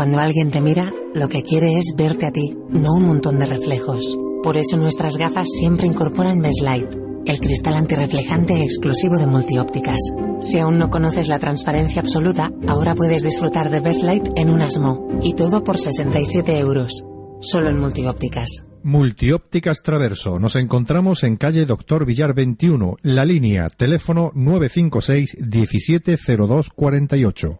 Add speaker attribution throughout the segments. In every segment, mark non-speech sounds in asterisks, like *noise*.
Speaker 1: Cuando alguien te mira, lo que quiere es verte a ti, no un montón de reflejos. Por eso nuestras gafas siempre incorporan Mesh Light, el cristal antirreflejante exclusivo de multiópticas. Si aún no conoces la transparencia absoluta, ahora puedes disfrutar de Best Light en un asmo, y todo por 67 euros. Solo en multiópticas.
Speaker 2: Multiópticas Traverso. Nos encontramos en calle Doctor Villar 21, la línea, teléfono 956 170248.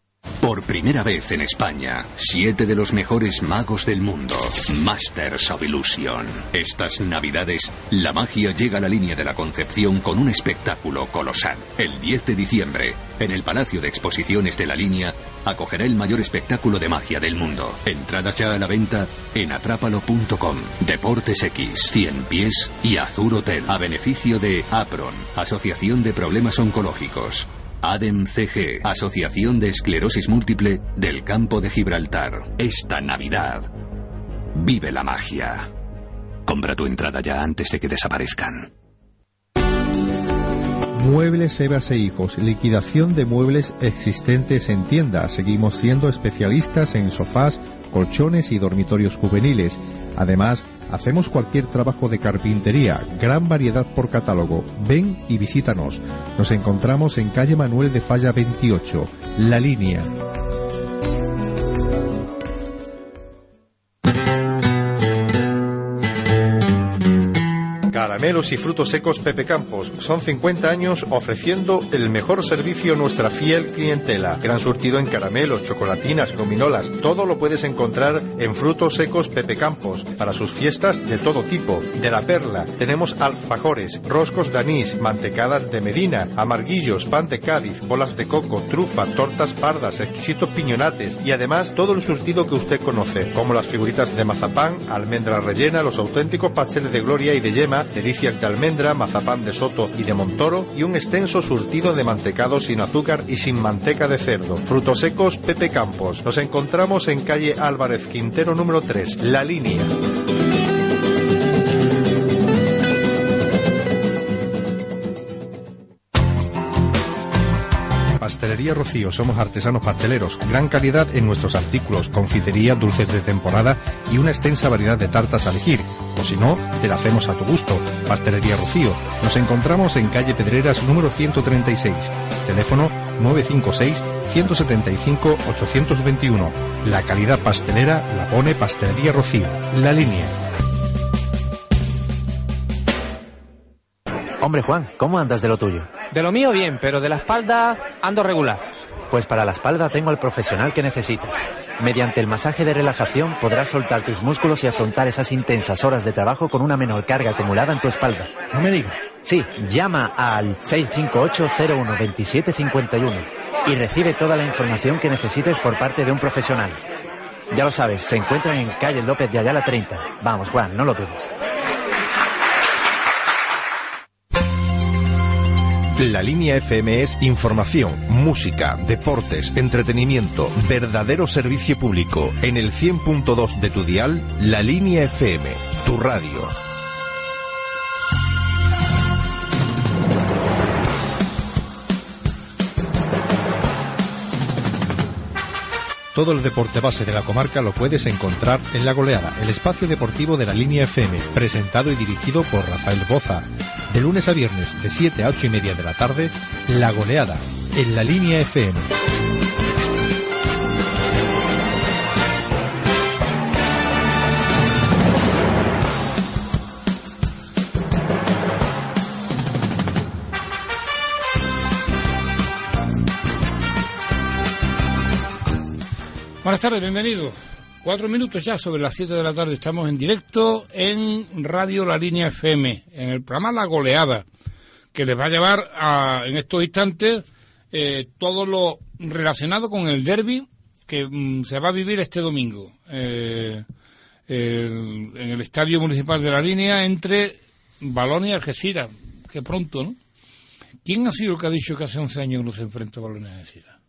Speaker 3: Por primera vez en España, siete de los mejores magos del mundo, Masters of Illusion. Estas navidades, la magia llega a la línea de la Concepción con un espectáculo colosal. El 10 de diciembre, en el Palacio de Exposiciones de la línea, acogerá el mayor espectáculo de magia del mundo. Entradas ya a la venta en atrápalo.com. Deportes X, 100 pies y Azur Hotel, a beneficio de APRON, Asociación de Problemas Oncológicos. ADEM CG, Asociación de Esclerosis Múltiple del Campo de Gibraltar. Esta Navidad, vive la magia. Compra tu entrada ya antes de que desaparezcan.
Speaker 2: Muebles Sebas e Hijos, liquidación de muebles existentes en tienda. Seguimos siendo especialistas en sofás, colchones y dormitorios juveniles. Además, hacemos cualquier trabajo de carpintería, gran variedad por catálogo. Ven y visítanos. Nos encontramos en calle Manuel de Falla 28, La Línea. Caramelos y frutos secos Pepe Campos. Son 50 años ofreciendo el mejor servicio a nuestra fiel clientela. Gran surtido en caramelos, chocolatinas, gominolas. Todo lo puedes encontrar en frutos secos Pepe Campos. Para sus fiestas de todo tipo. De la perla. Tenemos alfajores, roscos de anís, mantecadas de Medina, amarguillos, pan de Cádiz, bolas de coco, trufa, tortas pardas, exquisitos piñonates y además todo el surtido que usted conoce, como las figuritas de mazapán, almendra rellena, los auténticos pasteles de gloria y de yema, delicias de almendra, mazapán de soto y de montoro y un extenso surtido de mantecado sin azúcar y sin manteca de cerdo. Frutos secos Pepe Campos. Nos encontramos en calle Álvarez Quintero número 3, La Línea. Pastelería Rocío, somos artesanos pasteleros, gran calidad en nuestros artículos, confitería, dulces de temporada y una extensa variedad de tartas a elegir. O si no, te la hacemos a tu gusto. Pastelería Rocío. Nos encontramos en calle Pedreras número 136. Teléfono 956 175 821. La calidad pastelera la pone Pastelería Rocío. La línea.
Speaker 4: Hombre Juan, ¿cómo andas de lo tuyo?
Speaker 5: De lo mío bien, pero de la espalda ando regular.
Speaker 4: Pues para la espalda tengo al profesional que necesitas. Mediante el masaje de relajación podrás soltar tus músculos y afrontar esas intensas horas de trabajo con una menor carga acumulada en tu espalda.
Speaker 5: No me digas.
Speaker 4: Sí, llama al 658-01-2751 y recibe toda la información que necesites por parte de un profesional. Ya lo sabes, se encuentran en calle López de Ayala 30. Vamos, Juan, no lo dudes.
Speaker 2: La línea FM es información, música, deportes, entretenimiento, verdadero servicio público. En el 100.2 de tu dial, la línea FM, tu radio. Todo el deporte base de la comarca lo puedes encontrar en La Goleada, el espacio deportivo de la línea FM, presentado y dirigido por Rafael Boza. De lunes a viernes, de 7 a 8 y media de la tarde, La Goleada, en la línea FM.
Speaker 5: Buenas tardes, bienvenidos. Cuatro minutos ya sobre las siete de la tarde. Estamos en directo en Radio La Línea FM, en el programa La Goleada, que les va a llevar a, en estos instantes eh, todo lo relacionado con el derby que mm, se va a vivir este domingo eh, en el Estadio Municipal de la Línea entre Balonia y Algeciras, que pronto, ¿no? ¿Quién ha sido el que ha dicho que hace 11 años no se enfrenta Balonia y Algeciras?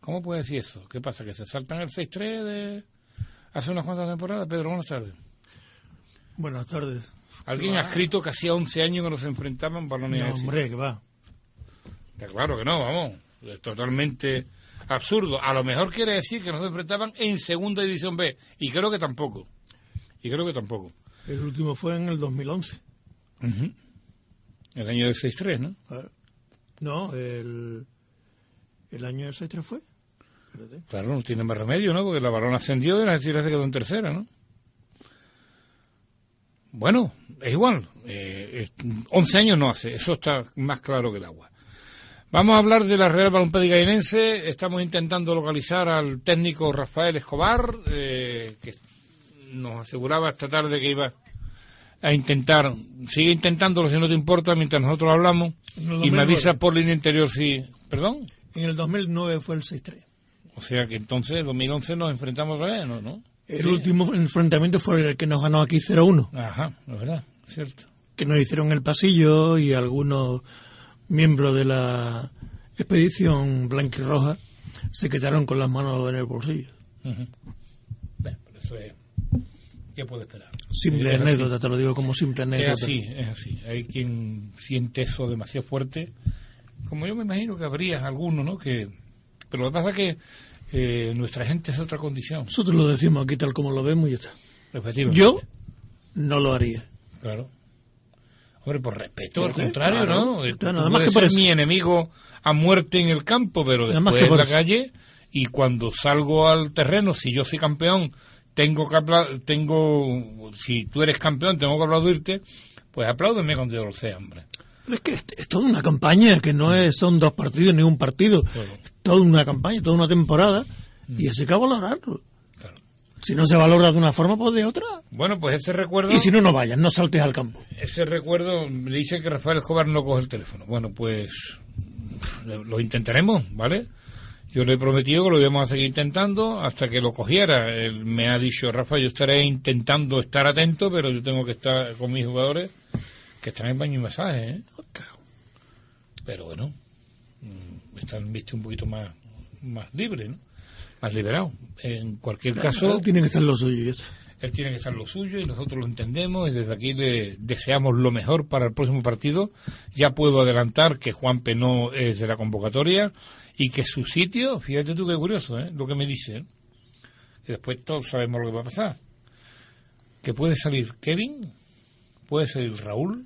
Speaker 5: ¿Cómo puede decir eso? ¿Qué pasa? ¿Que se saltan el 6-3 de hace unas cuantas temporadas? Pedro, buenas tardes.
Speaker 6: Buenas tardes.
Speaker 5: Alguien ha escrito que hacía 11 años que no se enfrentaban Balonia y
Speaker 6: No, hombre, que va.
Speaker 5: Está claro que no, vamos. Es totalmente absurdo. A lo mejor quiere decir que no se enfrentaban en segunda división B. Y creo que tampoco. Y creo que tampoco.
Speaker 6: El último fue en el 2011.
Speaker 5: El año del 6-3, ¿no?
Speaker 6: No, el, el año del 6 fue.
Speaker 5: Claro, no tiene más remedio, ¿no? Porque la balón ascendió y la Algeciras se quedó en tercera, ¿no? Bueno, es igual. Eh, es- 11 años no hace. Eso está más claro que el agua. Vamos a hablar de la Real Balompédica Guinense. Estamos intentando localizar al técnico Rafael Escobar, eh, que nos aseguraba esta tarde que iba a intentar, sigue intentándolo si no te importa mientras nosotros hablamos, y me
Speaker 6: 2009.
Speaker 5: avisa por línea interior si, perdón,
Speaker 6: En el 2009 fue el 6-3.
Speaker 5: O sea que entonces en 2011 nos enfrentamos otra vez, ¿no? ¿No?
Speaker 6: El
Speaker 5: Sí.
Speaker 6: último enfrentamiento fue el que nos ganó aquí 0-1,
Speaker 5: Ajá, es verdad, cierto.
Speaker 6: que nos hicieron el pasillo y algunos miembros de la expedición blanquirroja se quedaron con las manos en el bolsillo.
Speaker 5: Bueno, pero eso es, ¿qué puede esperar?
Speaker 6: Simple
Speaker 5: Es así.
Speaker 6: anécdota, te lo digo como simple
Speaker 5: Es
Speaker 6: anécdota.
Speaker 5: así, es así. Hay quien siente eso demasiado fuerte. Como yo me imagino que habría alguno, ¿no? Que, pero lo que pasa es que eh, nuestra gente es otra condición.
Speaker 6: Nosotros lo decimos aquí tal como lo vemos y ya está. Yo no lo haría.
Speaker 5: Claro. Hombre, por respeto, al contrario,
Speaker 6: claro.
Speaker 5: ¿no?
Speaker 6: Está,
Speaker 5: Tú
Speaker 6: nada más
Speaker 5: puedes
Speaker 6: que por
Speaker 5: ser mi enemigo a muerte en el campo, pero después en la calle y cuando salgo al terreno, si yo soy campeón, tengo que hablar, tengo, si tú eres campeón, tengo que aplaudirte, pues apláudeme cuando yo lo sea, hombre.
Speaker 6: Pero es que es, es toda una campaña, que no es, son dos partidos ni un partido. Es toda una campaña, toda una temporada. Y eso hay que valorarlo.
Speaker 5: Claro.
Speaker 6: Si no se valora de una forma, pues de otra.
Speaker 5: Bueno, pues ese recuerdo,
Speaker 6: Y si no, no vayas, no saltes al campo.
Speaker 5: ese recuerdo me dice que Rafael Escobar no coge el teléfono. Bueno, pues lo intentaremos, ¿vale? Yo le he prometido que lo íbamos a seguir intentando hasta que lo cogiera. Él me ha dicho, Rafa, yo estaré intentando estar atento, pero yo tengo que estar con mis jugadores que están en baño y masaje, ¿eh? Pero bueno, mm, están visto un poquito más, más libres, ¿no? Más liberados. En cualquier caso,
Speaker 6: Él tiene que estar lo suyo y
Speaker 5: él tiene que estar lo suyo y nosotros lo entendemos y desde aquí le deseamos lo mejor para el próximo partido. Ya puedo adelantar que Juan no es de la convocatoria y que su sitio, fíjate tú qué curioso, ¿eh? lo que me dice, ¿eh? que después todos sabemos lo que va a pasar. Que puede salir Kevin, puede salir Raúl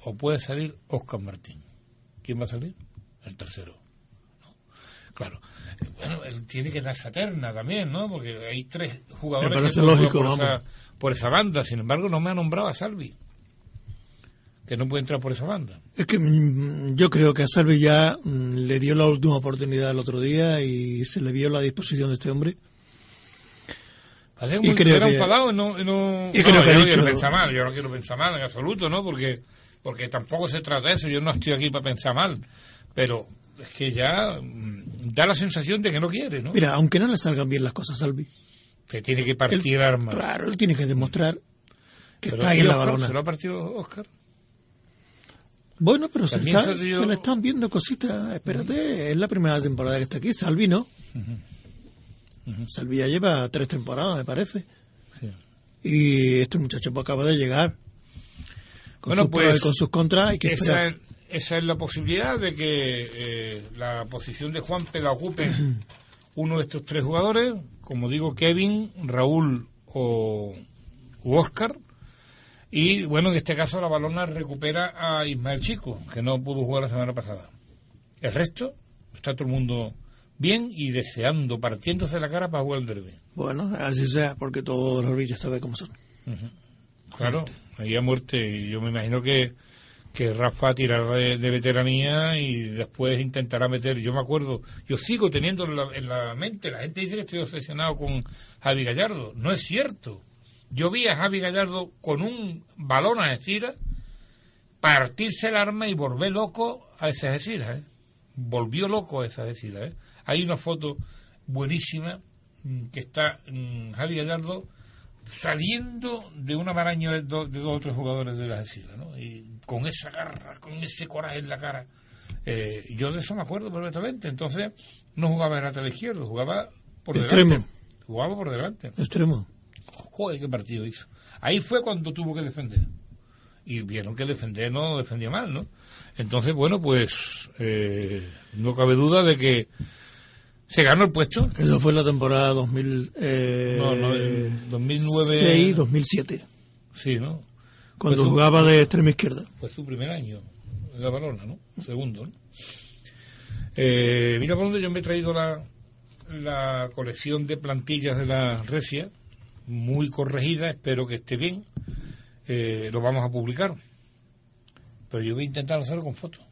Speaker 5: o puede salir Oscar Martín. ¿Quién va a salir? El tercero. ¿no? Claro. Bueno, él tiene que dar esa terna también, ¿no? Porque hay tres jugadores
Speaker 6: Me parece
Speaker 5: que
Speaker 6: lógico,
Speaker 5: por, esa, por esa banda. Sin embargo, no me ha nombrado a Salvi. Que no puede entrar por esa banda.
Speaker 6: Es que mm, yo creo que a Salvi ya mm, le dio la última oportunidad el otro día y se le vio la disposición de este hombre.
Speaker 5: Parece
Speaker 6: Y
Speaker 5: que era enfadado y no, y no,
Speaker 6: y
Speaker 5: no,
Speaker 6: creo que
Speaker 5: yo no quiero pensar mal, yo no quiero pensar mal en absoluto, ¿no? Porque, porque tampoco se trata de eso, yo no estoy aquí para pensar mal, pero es que ya mm, da la sensación de que no quiere, ¿no?
Speaker 6: Mira, aunque no le salgan bien las cosas Salvi,
Speaker 5: Que tiene que partir armas.
Speaker 6: claro, él tiene que demostrar que
Speaker 5: Pero,
Speaker 6: está ahí
Speaker 5: ¿y
Speaker 6: en la balona.
Speaker 5: ¿Se lo ha partido Oscar?
Speaker 6: Bueno, pero se está-
Speaker 5: se
Speaker 6: se le están viendo cositas. Espérate, es la primera temporada que está aquí. Salvi no. Salvi ya lleva tres temporadas, me parece.
Speaker 5: Sí.
Speaker 6: Y este muchacho pues, acaba de llegar. Con
Speaker 5: Bueno,
Speaker 6: sus pros
Speaker 5: pues,
Speaker 6: y con sus contras hay que
Speaker 5: Esa es, esa es la posibilidad de que eh, la posición de Juanpe la ocupe *clears throat* uno de estos tres jugadores, como digo, Kevin, Raúl o u Oscar. Y bueno, en este caso la balona recupera a Ismael Chico, que no pudo jugar la semana pasada. El resto está todo el mundo bien y deseando, partiéndose la cara para jugar el derby.
Speaker 6: Bueno, así sea, porque todos los villas saben cómo son.
Speaker 5: Claro, ahí a muerte. Yo me imagino que, que Rafa tirará de, veteranía y después intentará meter. Yo me acuerdo, yo sigo teniendo en la, en la mente, la gente dice que estoy obsesionado con Javi Gallardo. No es cierto. Yo vi a Javi Gallardo con un balón a Ejira partirse el arma y volver loco a ese Ejira. ¿eh? volvió loco a esa decida. ¿eh? Hay una foto buenísima mm, que está mm, Javi Gallardo saliendo de una maraña de, do- de dos o tres jugadores de la Algeciras, ¿no? Y con esa garra, con ese coraje en la cara. Eh, yo de eso me acuerdo perfectamente. Entonces, no jugaba en lateral izquierdo, jugaba por
Speaker 6: Extremo.
Speaker 5: delante. Jugaba por delante.
Speaker 6: Extremo.
Speaker 5: Joder, qué partido hizo. Ahí fue cuando tuvo que defender. Y vieron que defender no defendía mal, ¿no? Entonces, bueno, pues eh, no cabe duda de que se ganó el puesto.
Speaker 6: Eso fue la temporada 2000, eh,
Speaker 5: No, no, en 2009.
Speaker 6: 6, 2007,
Speaker 5: Sí, ¿no?
Speaker 6: cuando
Speaker 5: Pues,
Speaker 6: jugaba de extrema izquierda.
Speaker 5: Fue su primer año en la balona, ¿no? Segundo, ¿no? Eh, mira por dónde yo me he traído la, la colección de plantillas de la Recia, muy corregida, espero que esté bien. Eh, lo vamos a publicar. Pero yo voy a intentar hacerlo con fotos.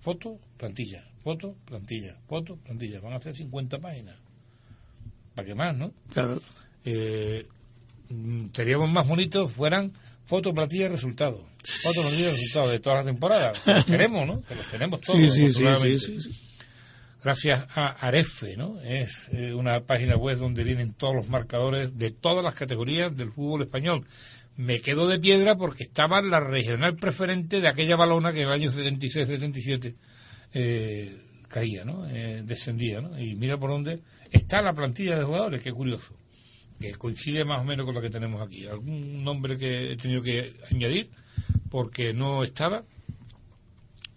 Speaker 5: Foto, plantilla, foto, plantilla, foto, plantilla. Van a hacer 50 páginas. ¿Para qué más, no?
Speaker 6: Claro.
Speaker 5: eh, mm, seríamos más bonitos fueran foto, plantilla y resultados. Foto, plantilla y resultados de todas las temporadas. Los tenemos, ¿no? Que los tenemos todos.
Speaker 6: Sí, sí, sí.
Speaker 5: Gracias a Arefe, ¿no? Es eh, una página web donde vienen todos los marcadores de todas las categorías del fútbol español. Me quedo de piedra porque estaba la regional preferente de aquella balona que en el año 76-77 eh, caía, ¿no? Eh, descendía, ¿no? Y mira por dónde está la plantilla de jugadores, qué curioso. Que coincide más o menos con lo que tenemos aquí. Algún nombre que he tenido que añadir porque no estaba.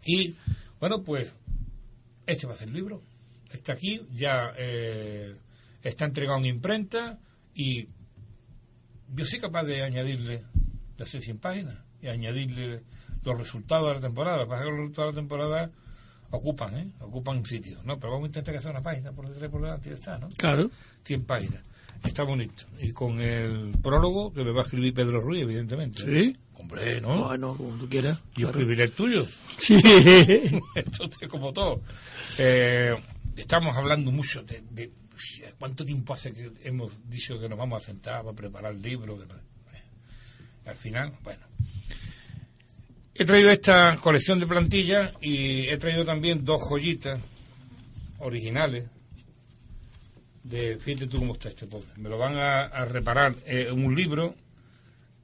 Speaker 5: Y bueno, pues este va a ser el libro. Está aquí, ya eh, está entregado en imprenta y yo soy capaz de añadirle, de hacer 100 páginas y añadirle los resultados de la temporada. Es que los resultados de la temporada ocupan, ¿eh? Ocupan sitios, ¿no? Pero vamos a intentar que sea una página por detrás por delante y ya está, ¿no?
Speaker 6: Claro.
Speaker 5: 100 páginas. Está bonito. Y con el prólogo que me va a escribir Pedro Ruiz, evidentemente.
Speaker 6: Sí.
Speaker 5: Hombre, ¿no?
Speaker 6: Bueno, como tú quieras.
Speaker 5: Yo
Speaker 6: Claro.
Speaker 5: escribiré el tuyo.
Speaker 6: Sí. *laughs*
Speaker 5: Esto es como todo. Eh, estamos hablando mucho de, de cuánto tiempo hace que hemos dicho que nos vamos a sentar para preparar el libro. que no- eh, al final, bueno. He traído esta colección de plantillas y he traído también dos joyitas originales. De, fíjate tú cómo está este pobre. Me lo van a, reparar eh, un libro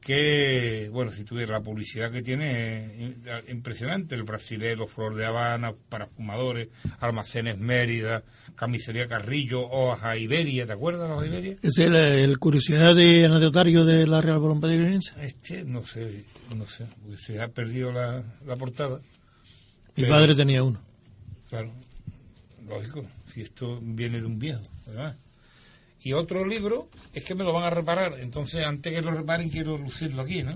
Speaker 5: que, bueno, si tuviera la publicidad que tiene, eh, impresionante. El brasilero, Flor de Habana, para fumadores, Almacenes Mérida, Camisería Carrillo, Hoja Iberia, ¿te acuerdas de Hoja Iberia?
Speaker 6: Es el, el curiosidad de anecdotario de la Real Bolón Pellegrinense.
Speaker 5: Este, no sé, no sé, porque se ha perdido la, la portada.
Speaker 6: Mi
Speaker 5: Pero-
Speaker 6: padre tenía uno.
Speaker 5: Claro, lógico, si esto viene de un viejo, ¿verdad? Y otro libro es que me lo van a reparar, entonces antes que lo reparen quiero lucirlo aquí, ¿no?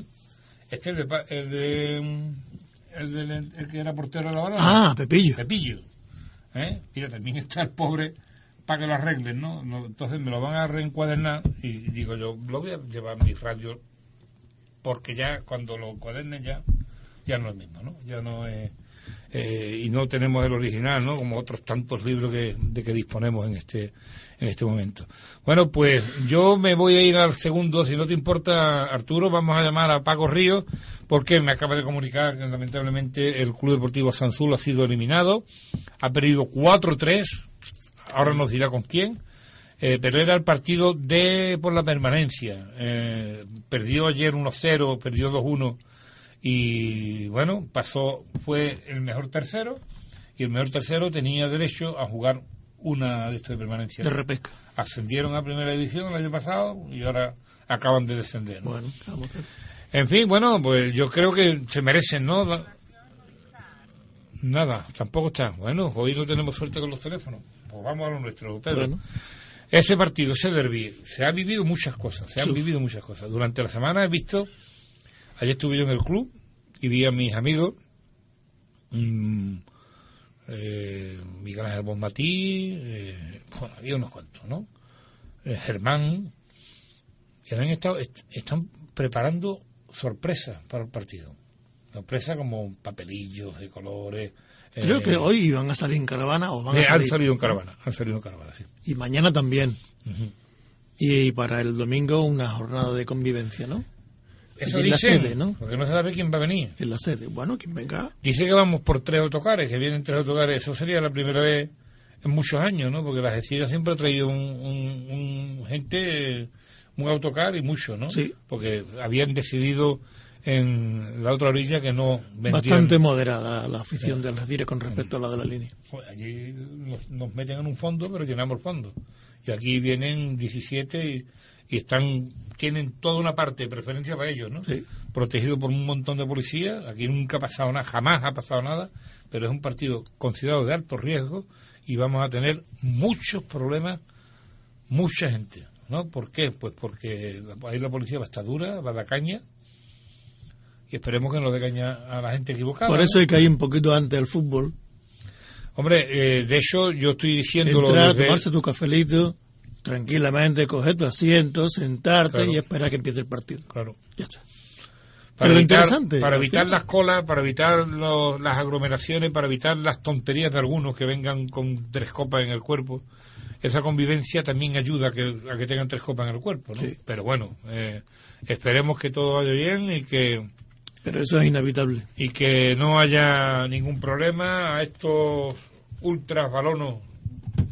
Speaker 5: Este es de, pa- el de, mm, el, del- el que era portero de la balona.
Speaker 6: Ah, Pepillo.
Speaker 5: Pepillo. ¿eh? Mira, también *laughs* está el pobre para que lo arreglen, ¿no? No, Entonces me lo van a reencuadernar y digo yo, lo voy a llevar a mi radio porque ya cuando lo encuadernen ya, ya no es mismo, ¿no? Ya no es... eh, y no tenemos el original, ¿no? Como otros tantos libros que, de que disponemos en este en este momento. Bueno, pues yo me voy a ir al segundo, si no te importa, Arturo, vamos a llamar a Paco Ríos, porque me acaba de comunicar que lamentablemente el Club Deportivo Sanzul ha sido eliminado, ha perdido 4-3, ahora nos dirá con quién, eh, pero era el partido de por la permanencia. Eh, perdió ayer 1-0, perdió 2-1 y bueno, pasó, fue el mejor tercero y el mejor tercero tenía derecho a jugar una de estas de permanencia.
Speaker 6: De repesca.
Speaker 5: Ascendieron a primera división el año pasado y ahora acaban de descender. ¿no?
Speaker 6: Bueno, vamos a ver.
Speaker 5: En fin, bueno, pues yo creo que se merecen, ¿no? Da- Nada, tampoco está. Bueno, hoy no tenemos suerte con los teléfonos. Pues vamos a lo nuestro, Pedro.
Speaker 6: Bueno.
Speaker 5: Ese partido, ese derby, se ha vivido muchas cosas, se han
Speaker 6: Sí.
Speaker 5: vivido muchas cosas. Durante la semana he visto, ayer estuve yo en el club y vi a mis amigos, mm, eh, Miguel Ángel Bonmatí, eh, bueno, había unos cuantos, ¿no? Eh, Germán, que han estado, est- están preparando sorpresas para el partido. Sorpresas como papelillos de colores.
Speaker 6: Creo
Speaker 5: eh,
Speaker 6: que hoy iban a salir en caravana o van a
Speaker 5: eh, han
Speaker 6: salir.
Speaker 5: salido en caravana, han salido en caravana, sí.
Speaker 6: Y mañana también. Y para el domingo una jornada de convivencia, ¿no?
Speaker 5: Eso
Speaker 6: en la sede, ¿no?
Speaker 5: porque no se sabe quién va a venir.
Speaker 6: En la sede. Bueno, quien venga.
Speaker 5: Dice que vamos por tres autocares, que vienen tres autocares. Eso sería la primera vez en muchos años, ¿no? Porque la Algeciras siempre ha traído un, un- un gente, un autocar y mucho, ¿no?
Speaker 6: Sí.
Speaker 5: Porque habían decidido en la otra orilla que no vendían.
Speaker 6: Bastante moderada la afición de Algeciras con respecto a la de la línea.
Speaker 5: Joder, Allí nos, nos meten en un fondo, pero llenamos el fondo. Y aquí vienen 17 y, y están tienen toda una parte de preferencia para ellos, ¿no?
Speaker 6: Sí.
Speaker 5: Protegido por un montón de policías. Aquí nunca ha pasado nada, jamás ha pasado nada, pero es un partido considerado de alto riesgo y vamos a tener muchos problemas, mucha gente, ¿no? ¿Por qué? Pues porque ahí la policía va a estar dura, va a dar caña. Y esperemos que no dé caña a la gente equivocada.
Speaker 6: Por eso hay que ir un poquito antes al fútbol.
Speaker 5: Hombre, eh, de hecho yo estoy diciéndolo
Speaker 6: Entrar,
Speaker 5: desde-
Speaker 6: tomarse tu cafelito, tranquilamente, coger tu asiento, sentarte
Speaker 5: Claro.
Speaker 6: y esperar que empiece el partido.
Speaker 5: Claro.
Speaker 6: Ya está.
Speaker 5: Para
Speaker 6: Pero
Speaker 5: evitar,
Speaker 6: interesante,
Speaker 5: para
Speaker 6: al
Speaker 5: evitar
Speaker 6: final.
Speaker 5: las colas, para evitar lo- las aglomeraciones, para evitar las tonterías de algunos que vengan con tres copas en el cuerpo. Esa convivencia también ayuda a que, a que tengan tres copas en el cuerpo, ¿no?
Speaker 6: Sí.
Speaker 5: Pero bueno, eh, esperemos que todo vaya bien y que,
Speaker 6: Pero eso es inevitable.
Speaker 5: y que no haya ningún problema a estos ultras balonos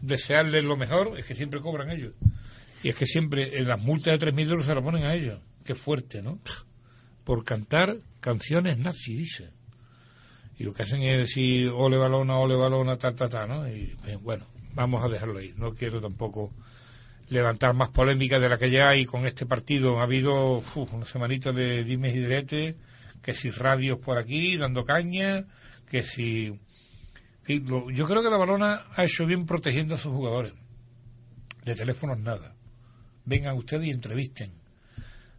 Speaker 5: desearles lo mejor, es que siempre cobran ellos. Y es que siempre en las multas de 3.000 euros se las ponen a ellos. Qué fuerte, ¿no? Por cantar canciones nazi, dice. Y lo que hacen es decir, ole balona, ole balona, ta, ta, ta, ¿no? Y bueno, vamos a dejarlo ahí. No quiero tampoco levantar más polémica de la que ya hay con este partido. Ha habido uf, una semanita de dimes y diretes, que si radios por aquí dando caña, que si... yo creo que la balona ha hecho bien protegiendo a sus jugadores. De teléfonos nada. Vengan ustedes y entrevisten.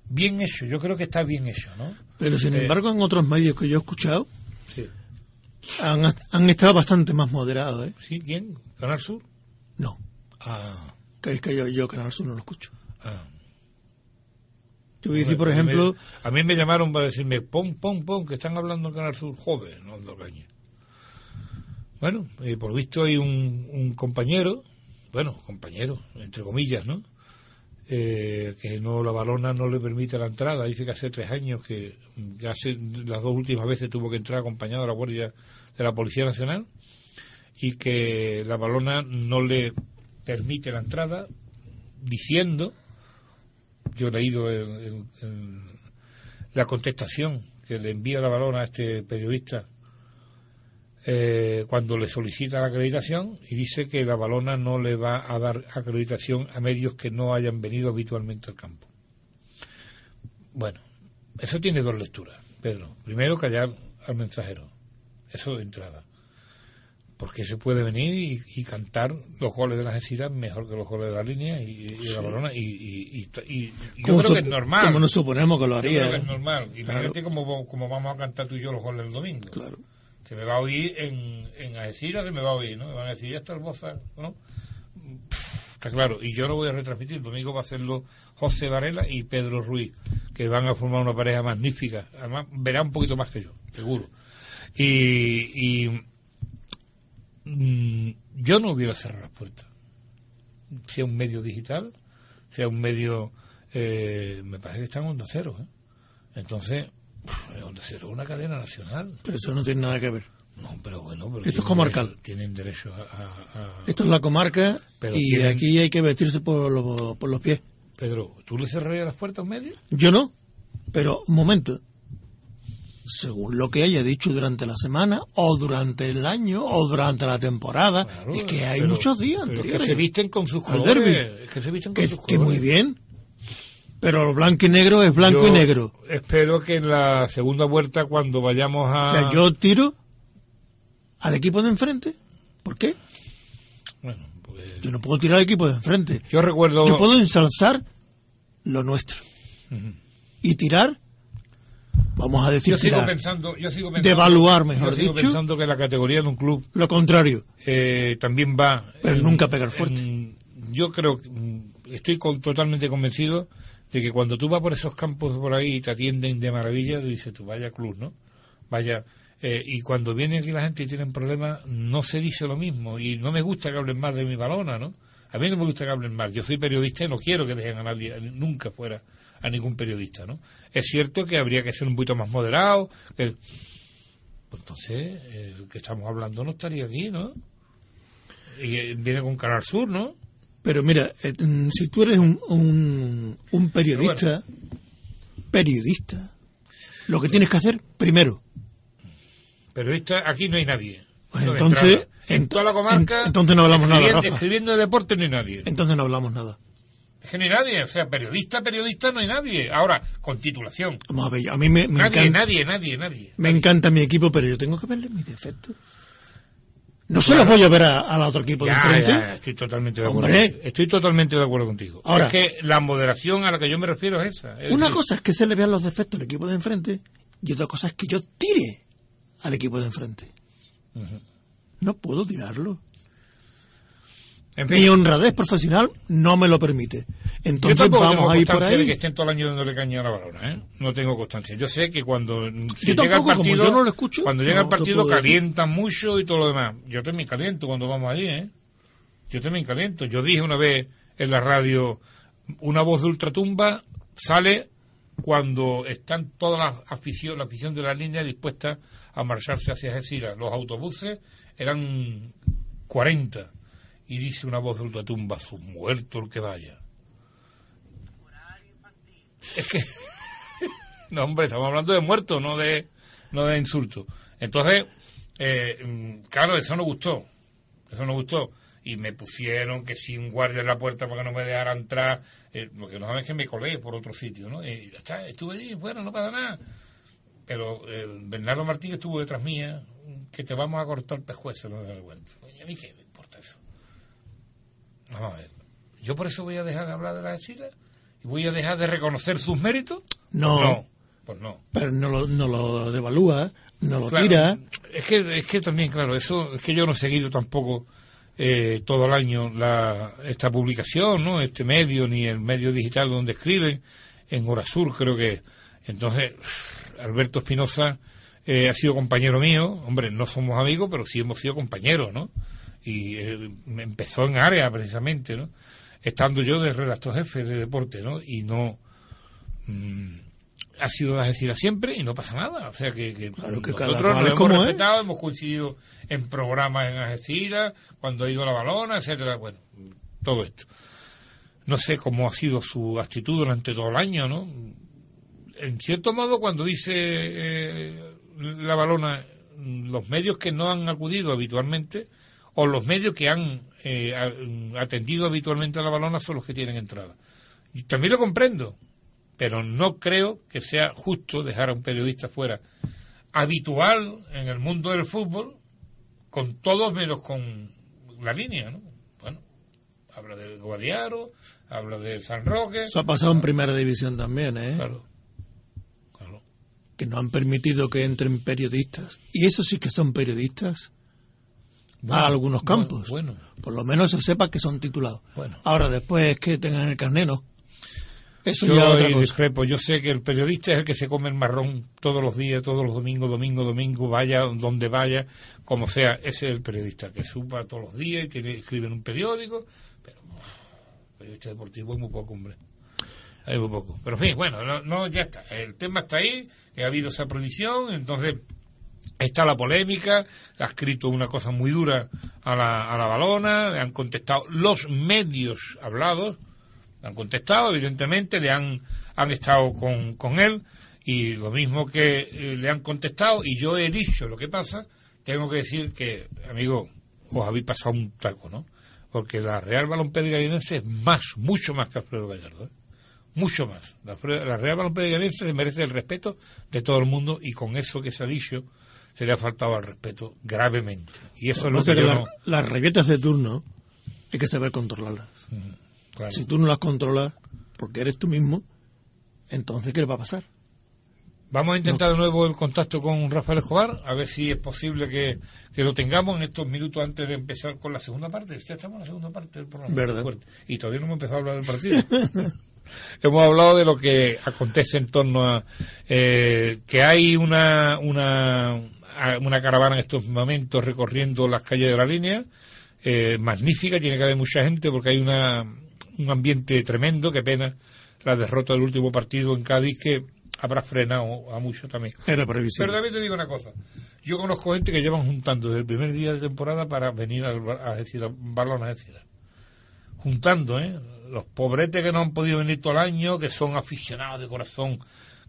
Speaker 5: Bien hecho, yo creo que está bien hecho, ¿no?
Speaker 6: Pero sin
Speaker 5: Eh,
Speaker 6: embargo, en otros medios que yo he escuchado,
Speaker 5: Sí.
Speaker 6: han, han estado bastante más moderados, ¿eh?
Speaker 5: ¿Sí? ¿Quién? ¿Canal Sur?
Speaker 6: No,
Speaker 5: Ah,
Speaker 6: es que yo, yo Canal Sur no lo escucho.
Speaker 5: ah.
Speaker 6: Te voy a decir, por
Speaker 5: A mí me-
Speaker 6: ejemplo,
Speaker 5: a mí me llamaron para decirme, pon, pon, pon, que están hablando en Canal Sur. Joder, no ando caña. Bueno, eh, por visto hay un, compañero, bueno, compañero, entre comillas, ¿no? Eh, que no la balona no le permite la entrada. Dice que hace tres años que, que hace las dos últimas veces tuvo que entrar acompañado de la Guardia de la Policía Nacional y que la balona no le permite la entrada diciendo yo he leído el- la contestación que le envía la balona a este periodista eh, cuando le solicita la acreditación y dice que la balona no le va a dar acreditación a medios que no hayan venido habitualmente al campo. Bueno, eso tiene dos lecturas, Pedro. Primero, callar al mensajero. Eso de entrada. Porque se puede venir y, y cantar los goles de las Algeciras mejor que los goles de la línea y, y de la balona. Y, y- y- y yo creo que es normal.
Speaker 6: Como nos suponemos que lo
Speaker 5: Yo
Speaker 6: haría.
Speaker 5: creo que es
Speaker 6: ¿eh?
Speaker 5: normal. Imagínate cómo, cómo vamos a cantar tú y yo los goles del domingo.
Speaker 6: Claro.
Speaker 5: Se me va a oír en, en Algeciras, se me va a oír, ¿no? Me van a decir, ya está el Boza, ¿no? Está claro. Y yo lo voy a retransmitir. El domingo va a hacerlo José Varela y Pedro Ruiz, que van a formar una pareja magnífica. Además, verá un poquito más que yo, seguro. Y, y mm, yo no hubiera cerrado las puertas. Sea un medio digital, sea un medio... eh, me parece que está en Onda Cero, ¿eh? Entonces, Onda Cero una cadena nacional.
Speaker 6: Pero eso no tiene nada que ver.
Speaker 5: No, pero bueno, pero
Speaker 6: Esto es comarcal.
Speaker 5: derecho- tienen derecho a, a- a-
Speaker 6: Esto es la comarca
Speaker 5: Pero
Speaker 6: y
Speaker 5: tienen-
Speaker 6: aquí hay que vestirse por, los- por los pies.
Speaker 5: Pedro, ¿tú le cerrarías las puertas medio?
Speaker 6: Yo no, pero un momento. Según lo que haya dicho durante la semana, o durante el año, o durante la temporada,
Speaker 5: Claro,
Speaker 6: es que hay
Speaker 5: pero-
Speaker 6: muchos días
Speaker 5: pero es que
Speaker 6: anteriores.
Speaker 5: se visten con sus colores. Es que se visten con
Speaker 6: que,
Speaker 5: sus
Speaker 6: que
Speaker 5: colores.
Speaker 6: muy bien. Pero lo blanco y negro es blanco
Speaker 5: Yo
Speaker 6: y negro.
Speaker 5: Espero que en la segunda vuelta, cuando vayamos a.
Speaker 6: O sea, yo tiro al equipo de enfrente. ¿Por qué?
Speaker 5: Bueno, pues,
Speaker 6: Yo no puedo tirar al equipo de enfrente.
Speaker 5: yo recuerdo.
Speaker 6: Yo puedo ensalzar lo nuestro. Y tirar, vamos a decir,
Speaker 5: Yo sigo
Speaker 6: tirar.
Speaker 5: pensando, yo sigo pensando,
Speaker 6: Devaluar, mejor
Speaker 5: yo sigo
Speaker 6: dicho.
Speaker 5: pensando que la categoría de un club
Speaker 6: lo contrario.
Speaker 5: eh, también va.
Speaker 6: Pero nunca pegar fuerte.
Speaker 5: en- yo creo, que, mm, estoy con- totalmente convencido de que cuando tú vas por esos campos por ahí y te atienden de maravilla, tú dices, tú vaya club, ¿no? Vaya. eh, y cuando viene aquí la gente y tienen problemas, no se dice lo mismo. Y no me gusta que hablen más de mi balona, ¿no? A mí no me gusta que hablen mal. Yo soy periodista y no quiero que dejen a nadie, nunca fuera a ningún periodista, ¿no? Es cierto que habría que ser un poquito más moderado, que... Pues entonces, el que estamos hablando no estaría aquí, ¿no? Y eh, viene con Canal Sur, ¿no?
Speaker 6: Pero mira, eh, mm, si tú eres un, un, un periodista, periodista, lo que tienes que hacer, primero,
Speaker 5: Periodista, aquí no hay nadie.
Speaker 6: Pues entonces-
Speaker 5: en toda la comarca,
Speaker 6: en- entonces no hablamos nada,
Speaker 5: escribiendo,
Speaker 6: Rafa.
Speaker 5: escribiendo de deporte no hay nadie.
Speaker 6: entonces no hablamos nada.
Speaker 5: Es que no hay nadie. O sea, periodista, periodista no hay nadie. Ahora, con titulación.
Speaker 6: Vamos a ver, a mí me, me
Speaker 5: Nadie,
Speaker 6: encanta,
Speaker 5: nadie, nadie, nadie.
Speaker 6: me encanta mi equipo, pero yo tengo que verle mis defectos. No se los voy a ver a- al otro equipo de
Speaker 5: Ya,
Speaker 6: enfrente.
Speaker 5: ya, estoy totalmente de acuerdo.
Speaker 6: Hombre.
Speaker 5: Estoy totalmente de acuerdo contigo.
Speaker 6: Ahora-
Speaker 5: es que la moderación a la que yo me refiero es esa. Es
Speaker 6: Una
Speaker 5: decir,
Speaker 6: cosa es que se le vean los defectos al equipo de enfrente y otra cosa es que yo tire al equipo de enfrente. No puedo tirarlo.
Speaker 5: En
Speaker 6: Mi honradez profesional no me lo permite.
Speaker 5: yo
Speaker 6: Entonces
Speaker 5: tampoco
Speaker 6: vamos
Speaker 5: tengo
Speaker 6: a ir por
Speaker 5: constancia de que
Speaker 6: ahí.
Speaker 5: estén todo el año dándole caña a la balona, ¿eh? No tengo constancia. Yo sé que cuando si
Speaker 6: Yo
Speaker 5: llega el partido,
Speaker 6: yo no lo escucho,
Speaker 5: cuando llega
Speaker 6: no
Speaker 5: el partido calientan mucho y todo lo demás. Yo también caliento cuando vamos allí, ¿eh? Yo también caliento. Yo dije una vez en la radio, una voz de ultratumba sale cuando están toda la afición, la afición de la línea dispuesta a marcharse hacia Algeciras. Los autobuses eran 40 y dice una voz de ultratumba, su muerto el que vaya. Es que *laughs* no hombre, estamos hablando de muertos, no de no de insultos. Entonces, eh, mm, claro, eso no gustó. Eso no gustó. Y me pusieron que si un guardia en la puerta para que no me dejara entrar, eh, lo que no sabes es que me colé por otro sitio, ¿no? Está, estuve allí, bueno, no pasa nada. Pero eh, Bernardo Martín estuvo detrás mía, que te vamos a cortar pescuezo, no me da cuenta. Oye, a mí qué me importa eso. Vamos a ver. Yo por eso voy a dejar de hablar de la Chile y voy a dejar de reconocer sus méritos.
Speaker 6: No.
Speaker 5: No, pues no.
Speaker 6: Pero no lo, no lo devalúa, no lo
Speaker 5: Claro,
Speaker 6: tira.
Speaker 5: Es que, es que también, claro, eso es que yo no he seguido tampoco eh, todo el año la, esta publicación, ¿no? Este medio, ni el medio digital donde escriben, en Hora Sur creo que. Entonces, Alberto Espinosa eh, ha sido compañero mío, hombre, no somos amigos, pero sí hemos sido compañeros, ¿no? Y eh, me empezó en área precisamente, ¿no? Estando yo de redactor jefe de deporte, ¿no? Y no. mm, ha sido de Algeciras siempre y no pasa nada. O sea que, que
Speaker 6: Claro que
Speaker 5: nosotros
Speaker 6: es
Speaker 5: hemos
Speaker 6: es.
Speaker 5: respetado, hemos coincidido en programas en Algeciras, cuando ha ido a la balona, etcétera, bueno, todo esto. No sé cómo ha sido su actitud durante todo el año, ¿no? En cierto modo, cuando dice eh, la balona, los medios que no han acudido habitualmente, o los medios que han eh, a- atendido habitualmente a la balona son los que tienen entrada. Y también lo comprendo, pero no creo que sea justo dejar a un periodista fuera habitual en el mundo del fútbol, con todos menos con la línea, ¿no? Bueno, habla del Guadiaro, habla de San Roque,
Speaker 6: Eso ha pasado en primera división también, ¿eh?
Speaker 5: claro, claro.
Speaker 6: Que no han permitido que entren periodistas. Y eso sí que son periodistas
Speaker 5: Bueno,
Speaker 6: a algunos campos.
Speaker 5: Bueno,
Speaker 6: Por lo menos se sepa que son titulados.
Speaker 5: Bueno.
Speaker 6: Ahora, después es que tengan el carné, no. Eso
Speaker 5: yo
Speaker 6: ya otra cosa.
Speaker 5: discrepo. Yo sé que el periodista es el que se come el marrón todos los días, todos los domingos, domingo, domingo, vaya donde vaya, como sea. Ese es el periodista que supa todos los días y tiene, escribe en un periódico. Pero, uf, periodista deportivo es muy poco, hombre. Es muy poco. Pero, en fin, bueno, no, no, ya está. El tema está ahí, que ha habido esa prohibición, entonces está la polémica, ha escrito una cosa muy dura a la, a la balona, le han contestado los medios hablados, le han contestado, evidentemente, le han, han estado con, con él, y lo mismo que eh, le han contestado, y yo he dicho lo que pasa, tengo que decir que, amigo, os habéis pasado un taco, ¿no? Porque la Real Balompié Gallinense es más, mucho más que Alfredo Gallardo, ¿eh? mucho más. La, Real Balompié Gallinense merece el respeto de todo el mundo y con eso que se ha dicho se le ha faltado al respeto gravemente. Y eso es lo que
Speaker 6: que
Speaker 5: yo
Speaker 6: la-
Speaker 5: no...
Speaker 6: Las reguetas de turno hay que saber controlarlas.
Speaker 5: claro.
Speaker 6: Si tú no las controlas porque eres tú mismo, entonces ¿qué le va a pasar?
Speaker 5: Vamos a intentar de nuevo el contacto con Rafael Escobar, a ver si es posible que, que lo tengamos en estos minutos antes de empezar con la segunda parte. Ya estamos en la segunda parte del programa.
Speaker 6: Verdad.
Speaker 5: Y todavía no hemos empezado a hablar del partido. *laughs* hemos hablado de lo que acontece en torno a eh, que hay una, una, una caravana en estos momentos recorriendo las calles de la línea. eh, magnífica, tiene que haber mucha gente porque hay una, un ambiente tremendo, que pena la derrota del último partido en Cádiz que habrá frenado a mucho también.
Speaker 6: Era previsible.
Speaker 5: Pero también te digo una cosa, yo conozco gente que llevan juntando desde el primer día de temporada para venir a, a decir, a Barcelona a decir, juntando, ¿eh? Los pobretes que no han podido venir todo el año, que son aficionados de corazón,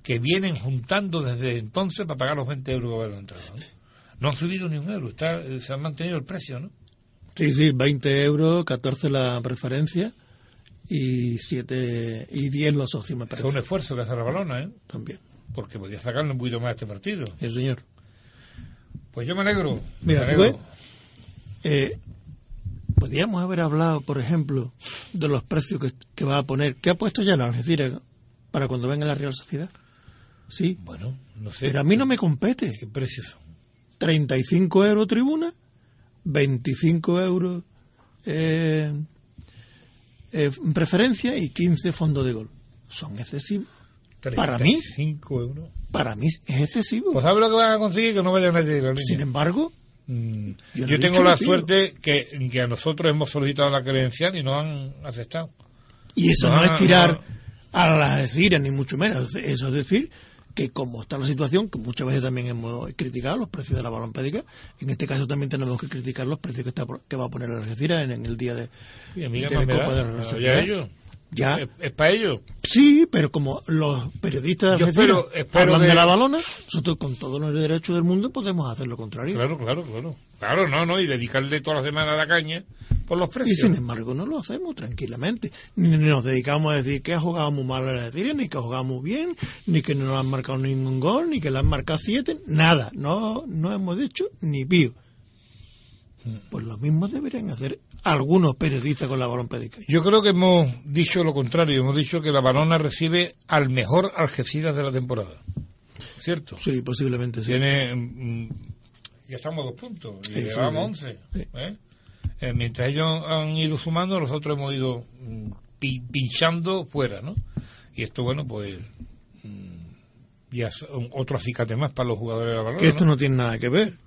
Speaker 5: que vienen juntando desde entonces para pagar los 20 euros que vale la entrada. ¿no? No han subido ni un euro, está, se ha mantenido el precio, ¿no?
Speaker 6: Sí, sí, 20 euros, 14 la preferencia y 7 y 10 los socios, me
Speaker 5: Es
Speaker 6: parece.
Speaker 5: un esfuerzo que hace la balona, ¿eh?
Speaker 6: También.
Speaker 5: Porque podía sacarle un poquito más a este partido.
Speaker 6: Sí, señor.
Speaker 5: Pues yo me alegro.
Speaker 6: Mira,
Speaker 5: me
Speaker 6: ¿tú
Speaker 5: alegro.
Speaker 6: ves? Eh, podríamos haber hablado, por ejemplo, de los precios que, que va a poner, que ha puesto ya la Algeciras para cuando venga la Real Sociedad. Sí,
Speaker 5: Bueno, no sé.
Speaker 6: pero a mí no me compete.
Speaker 5: ¿Qué precios son?
Speaker 6: 35 euros tribuna, 25 euros eh, eh, preferencia y 15 fondo de gol. Son excesivos. Para mí.
Speaker 5: 5 euros.
Speaker 6: Para mí es excesivo.
Speaker 5: Pues ¿sabes lo que van a conseguir? Que no vayan a la línea.
Speaker 6: Sin embargo,
Speaker 5: Mm,
Speaker 6: Yo no
Speaker 5: tengo la suerte que, que a nosotros hemos solicitado la credencial y nos han aceptado.
Speaker 6: Y eso
Speaker 5: No,
Speaker 6: no, es tirar
Speaker 5: no.
Speaker 6: a las Algeciras, ni mucho menos. Eso es decir, que como está la situación, que muchas veces también hemos criticado los precios de la balompédica, en este caso también tenemos que criticar los precios que, está, que va a poner la Algeciras en, en el día de,
Speaker 5: Y a mí
Speaker 6: de
Speaker 5: me
Speaker 6: Copa de la.
Speaker 5: Ya Es, es para ellos.
Speaker 6: sí, pero como los periodistas de
Speaker 5: espero- espero
Speaker 6: hablan
Speaker 5: que-
Speaker 6: de la balona, nosotros con todos los derechos del mundo podemos hacer lo contrario.
Speaker 5: Claro, claro, claro. Claro, no, no, y dedicarle todas las semanas a la caña por los
Speaker 6: Y
Speaker 5: precios.
Speaker 6: sin embargo no lo hacemos tranquilamente. Ni nos dedicamos a decir que ha jugado muy mal la Algeciras, ni que ha jugado muy bien, ni que no le han marcado ningún gol, ni que le han marcado siete, nada. No, no hemos dicho ni pío. Pues lo mismo deberían hacer algunos periodistas con la balompédica.
Speaker 5: Yo creo que hemos dicho lo contrario. Hemos dicho que la balona recibe al mejor Algeciras de la temporada. ¿Cierto?
Speaker 6: Sí, posiblemente sí.
Speaker 5: Tiene. mm, ya estamos a dos puntos. Y
Speaker 6: Sí,
Speaker 5: llevamos
Speaker 6: sí.
Speaker 5: 11.
Speaker 6: Sí.
Speaker 5: ¿eh? Eh, mientras ellos han ido sumando, nosotros hemos ido mm, pi- pinchando fuera, ¿no? Y esto, bueno, pues. mm, ya es otro acicate más para los jugadores de la balona.
Speaker 6: Que esto
Speaker 5: ¿no?
Speaker 6: no tiene nada que ver.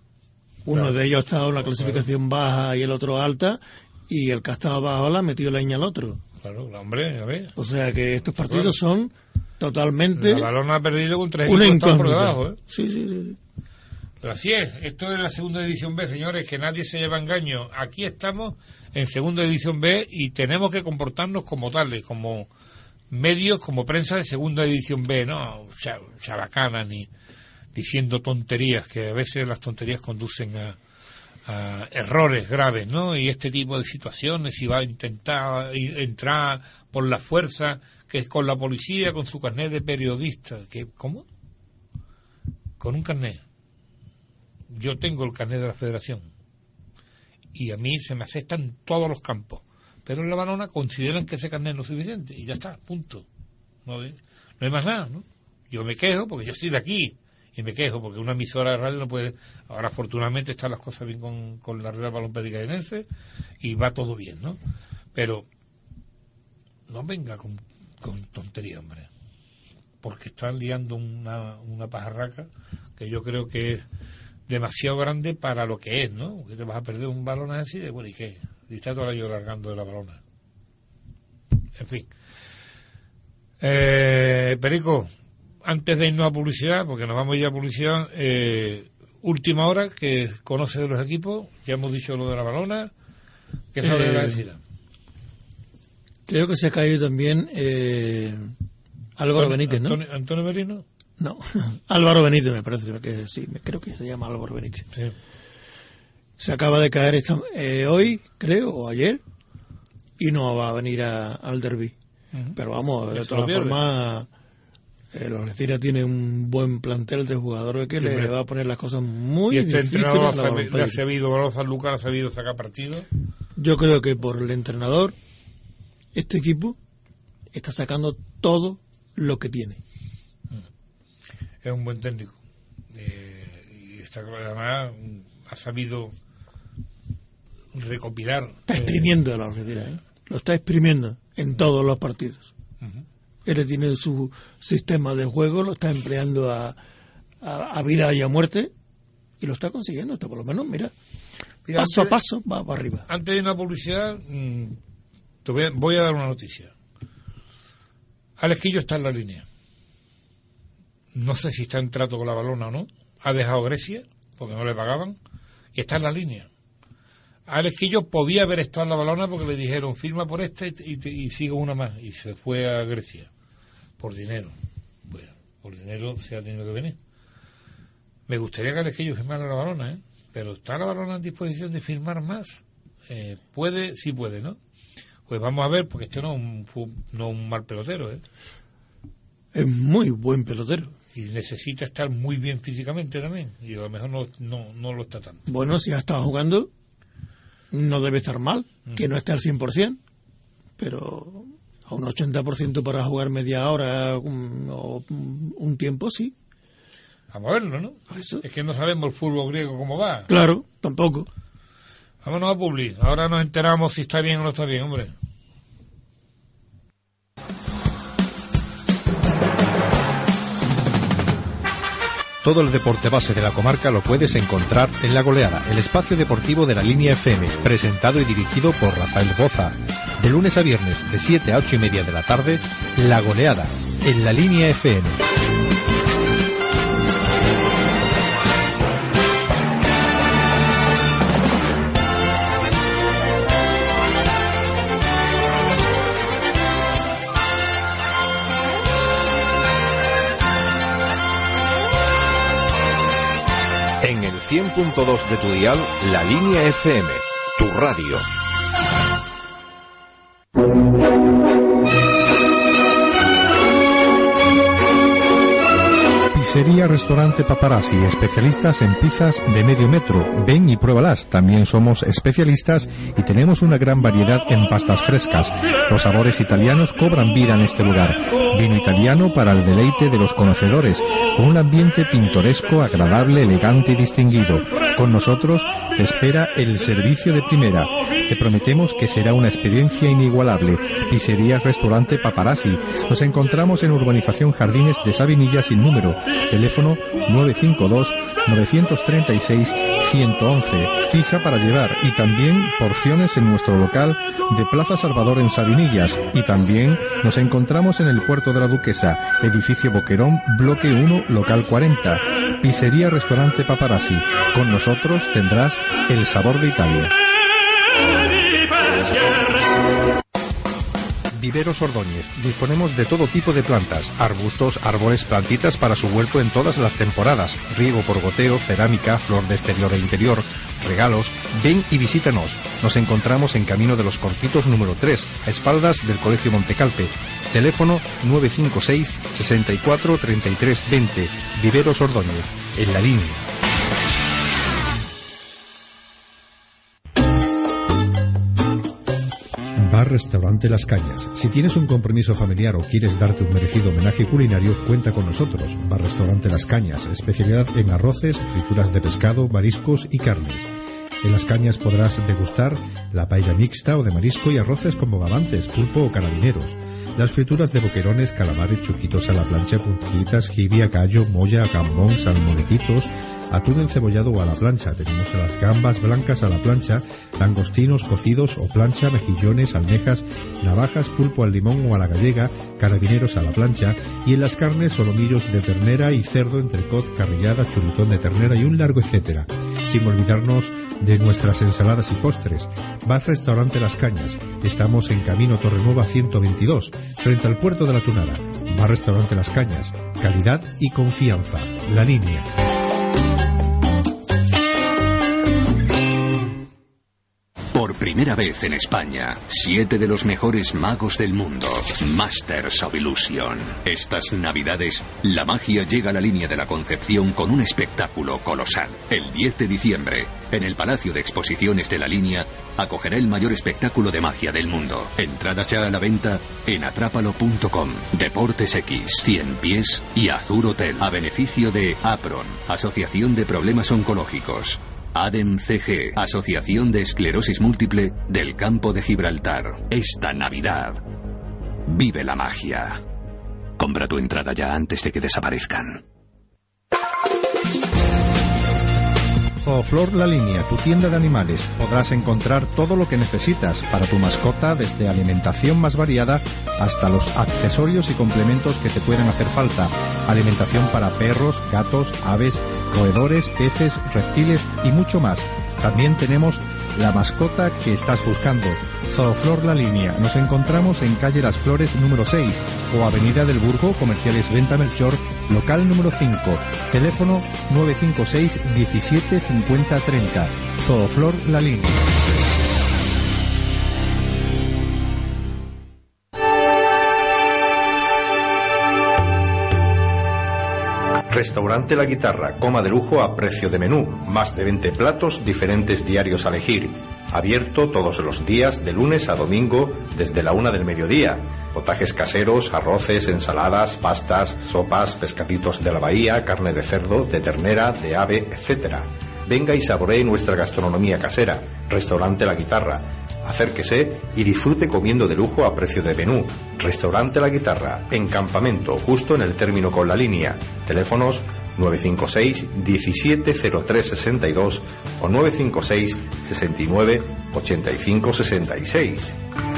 Speaker 6: Uno
Speaker 5: Claro.
Speaker 6: de ellos ha estado en la clasificación baja y el otro alta, y el que ha estado bajo la ha metido leña al otro.
Speaker 5: Claro, hombre, a ver.
Speaker 6: O sea que estos partidos son totalmente
Speaker 5: La balona ha perdido con tres
Speaker 6: una
Speaker 5: equipos por debajo, ¿eh?
Speaker 6: Sí, sí, sí.
Speaker 5: Pero así es, esto es la segunda división B, señores, que nadie se lleva engaño. Aquí estamos en segunda división B y tenemos que comportarnos como tales, como medios, como prensa de segunda división B, no cha- chabacanas ni diciendo tonterías, que a veces las tonterías conducen a, errores graves, ¿no? Y este tipo de situaciones, si va a intentar entrar por la fuerza, que es con la policía, con su carnet de periodista, que ¿cómo? Con un carnet yo tengo el carnet de la federación y a mí se me aceptan todos los campos pero en la balona consideran que ese carnet no es suficiente y ya está, punto no, no hay más nada ¿no? yo me quejo porque yo soy de aquí y me quejo porque una emisora de radio no puede ahora afortunadamente están las cosas bien con, con la Real Llenense y va todo bien ¿no? pero no venga con, con tontería hombre porque están liando una, una pajarraca que yo creo que es demasiado grande para lo que es, ¿no? Que te vas a perder un balón así, de, bueno, ¿y qué? Y está todo el año largando de la balona. En fin. Eh, Perico, antes de irnos a publicidad, porque nos vamos ya a publicidad, eh, última hora, que conoce de los equipos, ya hemos dicho lo de la balona, ¿qué sabe de la
Speaker 6: Eh,
Speaker 5: decir?
Speaker 6: Creo que se ha caído también eh, Álvaro Benítez, ¿no?
Speaker 5: Antonio, Antonio Merino,
Speaker 6: No, *laughs* Álvaro Benítez me parece que sí, creo que se llama Álvaro Benítez.
Speaker 5: sí.
Speaker 6: Se acaba de caer esta- eh, hoy, creo, o ayer, y no va a venir a- al derby.
Speaker 5: Ujú.
Speaker 6: Pero vamos, de todas formas, eh, los Algeciras tiene un buen plantel de jugadores que
Speaker 5: Sí,
Speaker 6: le va a poner las cosas muy
Speaker 5: y este
Speaker 6: difíciles.
Speaker 5: entrenador ha le ha sabido, Gonzalo Lucas ha sabido sacar partido.
Speaker 6: Yo creo que por el entrenador, este equipo está sacando todo lo que tiene.
Speaker 5: es un buen técnico. Eh, y está además mm, ha sabido recopilar.
Speaker 6: Está
Speaker 5: eh,
Speaker 6: exprimiendo a la Algeciras, ¿eh? lo está exprimiendo en todos los partidos. Él tiene su sistema de juego, lo está empleando a, a, a vida y a muerte y lo está consiguiendo. Hasta por lo menos, mira, paso a paso va para arriba.
Speaker 5: Antes de una publicidad, mm, te voy, a, voy a dar una noticia. Alex Quillo está en la línea. No sé si está en trato con la balona o no. Ha dejado Grecia, porque no le pagaban, y está en la línea. Alex Quillo podía haber estado en la balona porque le dijeron firma por esta y, y, y sigo una más. Y se fue a Grecia. Por dinero. Bueno, por dinero se ha tenido que venir. Me gustaría que Alex Quillo firmara la balona, ¿eh? Pero ¿está la balona en disposición de firmar más? Eh, puede, sí puede, ¿no? Pues vamos a ver, porque este no es un, no un mal pelotero, ¿eh?
Speaker 6: Es muy buen pelotero.
Speaker 5: Y necesita estar muy bien físicamente también. Y a lo mejor no, no, no lo está tanto.
Speaker 6: Bueno, si ha estado jugando, no debe estar mal. Que no esté al 100%, pero a un 80% para jugar media hora o un tiempo, sí.
Speaker 5: Vamos a verlo, ¿no?
Speaker 6: Eso.
Speaker 5: Es que no sabemos el fútbol griego cómo va.
Speaker 6: Claro, tampoco.
Speaker 5: Vámonos a Publi. Ahora nos enteramos si está bien o no está bien, hombre.
Speaker 2: Todo el deporte base de la comarca lo puedes encontrar en La Goleada, el espacio deportivo de la línea FM, presentado y dirigido por Rafael Boza. De lunes a viernes, de 7 a 8 y media de la tarde, La Goleada, en la línea FM.
Speaker 7: 100.2 de tu dial, la línea FM, tu radio.
Speaker 2: Pizzería Restaurante Paparazzi, especialistas en pizzas de medio metro. Ven y pruébalas. También somos especialistas y tenemos una gran variedad en pastas frescas. Los sabores italianos cobran vida en este lugar. Vino italiano para el deleite de los conocedores, con un ambiente pintoresco, agradable, elegante y distinguido. Con nosotros te espera el servicio de primera. Te prometemos que será una experiencia inigualable. Pizzería Restaurante Paparazzi. Nos encontramos en Urbanización Jardines de Sabinilla sin número. Teléfono 952-936-111. Cisa para llevar y también porciones en nuestro local de Plaza Salvador en Sabinillas. Y también nos encontramos en el Puerto de la Duquesa, edificio Boquerón, bloque 1, local 40. Pizzería Restaurante Paparazzi. Con nosotros tendrás el sabor de Italia. Viveros Ordóñez. Disponemos de todo tipo de plantas, arbustos, árboles, plantitas para su huerto en todas las temporadas. Riego por goteo, cerámica, flor de exterior e interior, regalos. Ven y visítanos. Nos encontramos en Camino de los Cortitos número 3, a espaldas del Colegio Montecalpe. Teléfono 956 64 33 20. Viveros Ordóñez. En la línea. Bar Restaurante Las Cañas. Si tienes un compromiso familiar o quieres darte un merecido homenaje culinario, cuenta con nosotros. Bar Restaurante Las Cañas, especialidad en arroces, frituras de pescado, mariscos y carnes. En Las Cañas podrás degustar la paella mixta o de marisco y arroces con bogavantes, pulpo o carabineros. Las frituras de boquerones, calamares, chuquitos a la plancha, puntillitas, jibia, callo, molla, gambón, salmonetitos, atún encebollado o a la plancha. Tenemos las gambas blancas a la plancha, langostinos cocidos o plancha, mejillones, almejas, navajas, pulpo al limón o a la gallega, carabineros a la plancha y en las carnes solomillos de ternera y cerdo, entrecot, carrillada, chuletón de ternera y un largo etcétera. Sin olvidarnos de nuestras ensaladas y postres. Bar Restaurante Las Cañas. Estamos en Camino Torrenueva 122, frente al puerto de la Tunara. Bar Restaurante Las Cañas. Calidad y confianza. La línea.
Speaker 3: Primera vez en España, siete de los mejores magos del mundo, Masters of Illusion. Estas navidades, la magia llega a la línea de la Concepción con un espectáculo colosal. El 10 de diciembre, en el Palacio de Exposiciones de la línea, acogerá el mayor espectáculo de magia del mundo. Entradas ya a la venta en atrápalo.com. Deportes X, 100 pies y Azur Hotel, a beneficio de APRON, Asociación de Problemas Oncológicos. ADEM CG, Asociación de Esclerosis Múltiple del Campo de Gibraltar. Esta Navidad, vive la magia. Compra tu entrada ya antes de que desaparezcan.
Speaker 2: Zooflor La Línea, tu tienda de animales. Podrás encontrar todo lo que necesitas para tu mascota, desde alimentación más variada hasta los accesorios y complementos que te pueden hacer falta. Alimentación para perros, gatos, aves, roedores, peces, reptiles y mucho más. También tenemos la mascota que estás buscando. Zooflor La Línea. Nos encontramos en calle Las Flores número 6 o Avenida del Burgo, Comerciales Venta Melchor, local número 5. Teléfono 956 17 50 30. Zooflor La Línea. Restaurante La Guitarra, coma de lujo a precio de menú, más de 20 platos, diferentes diarios a elegir. Abierto todos los días, de lunes a domingo, desde la una del mediodía. Potajes caseros, arroces, ensaladas, pastas, sopas, pescaditos de la bahía, carne de cerdo, de ternera, de ave, etc. Venga y saboree nuestra gastronomía casera. Restaurante La Guitarra. Acérquese y disfrute comiendo de lujo a precio de menú. Restaurante La Guitarra, en campamento, justo en el término con la línea. Teléfonos 956 170362 o 956 69 85 66.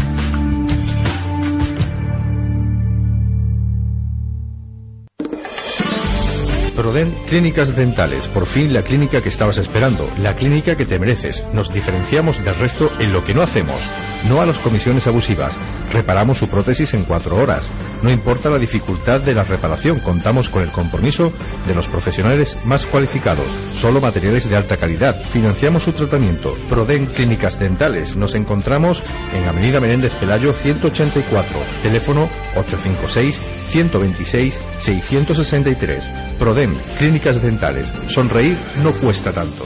Speaker 2: Proden Clínicas Dentales, por fin la clínica que estabas esperando, la clínica que te mereces. Nos diferenciamos del resto en lo que no hacemos, no a las comisiones abusivas. Reparamos su prótesis en cuatro horas. No importa la dificultad de la reparación, contamos con el compromiso de los profesionales más cualificados. Solo materiales de alta calidad. Financiamos su tratamiento. Proden Clínicas Dentales. Nos encontramos en Avenida Menéndez Pelayo 184. Teléfono 856 126 663. Prodem, Clínicas Dentales. Sonreír no cuesta tanto.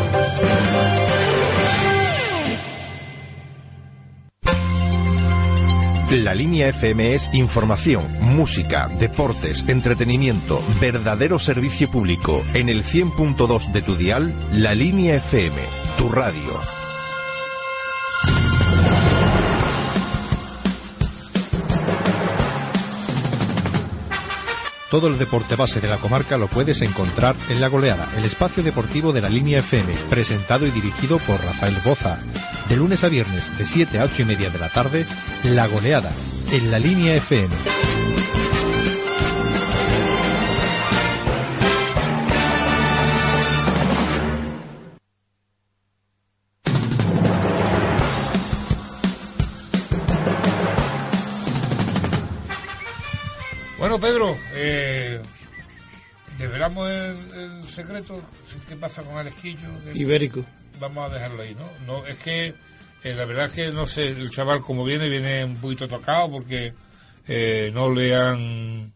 Speaker 2: La línea FM es información, música, deportes, entretenimiento, verdadero servicio público. En el 100.2 de tu dial, la línea FM, tu radio. Todo el deporte base de la comarca lo puedes encontrar en La Goleada, el espacio deportivo de la línea FM, presentado y dirigido por Rafael Boza. De lunes a viernes, de 7 a 8 y media de la tarde, La Goleada, en la línea FM.
Speaker 5: Develamos el, el secreto. ¿Qué pasa con el esquillo?
Speaker 6: Ibérico.
Speaker 5: Vamos a dejarlo ahí, ¿no? no es que eh, la verdad es que no sé, el chaval como viene, viene un poquito tocado porque eh, no le han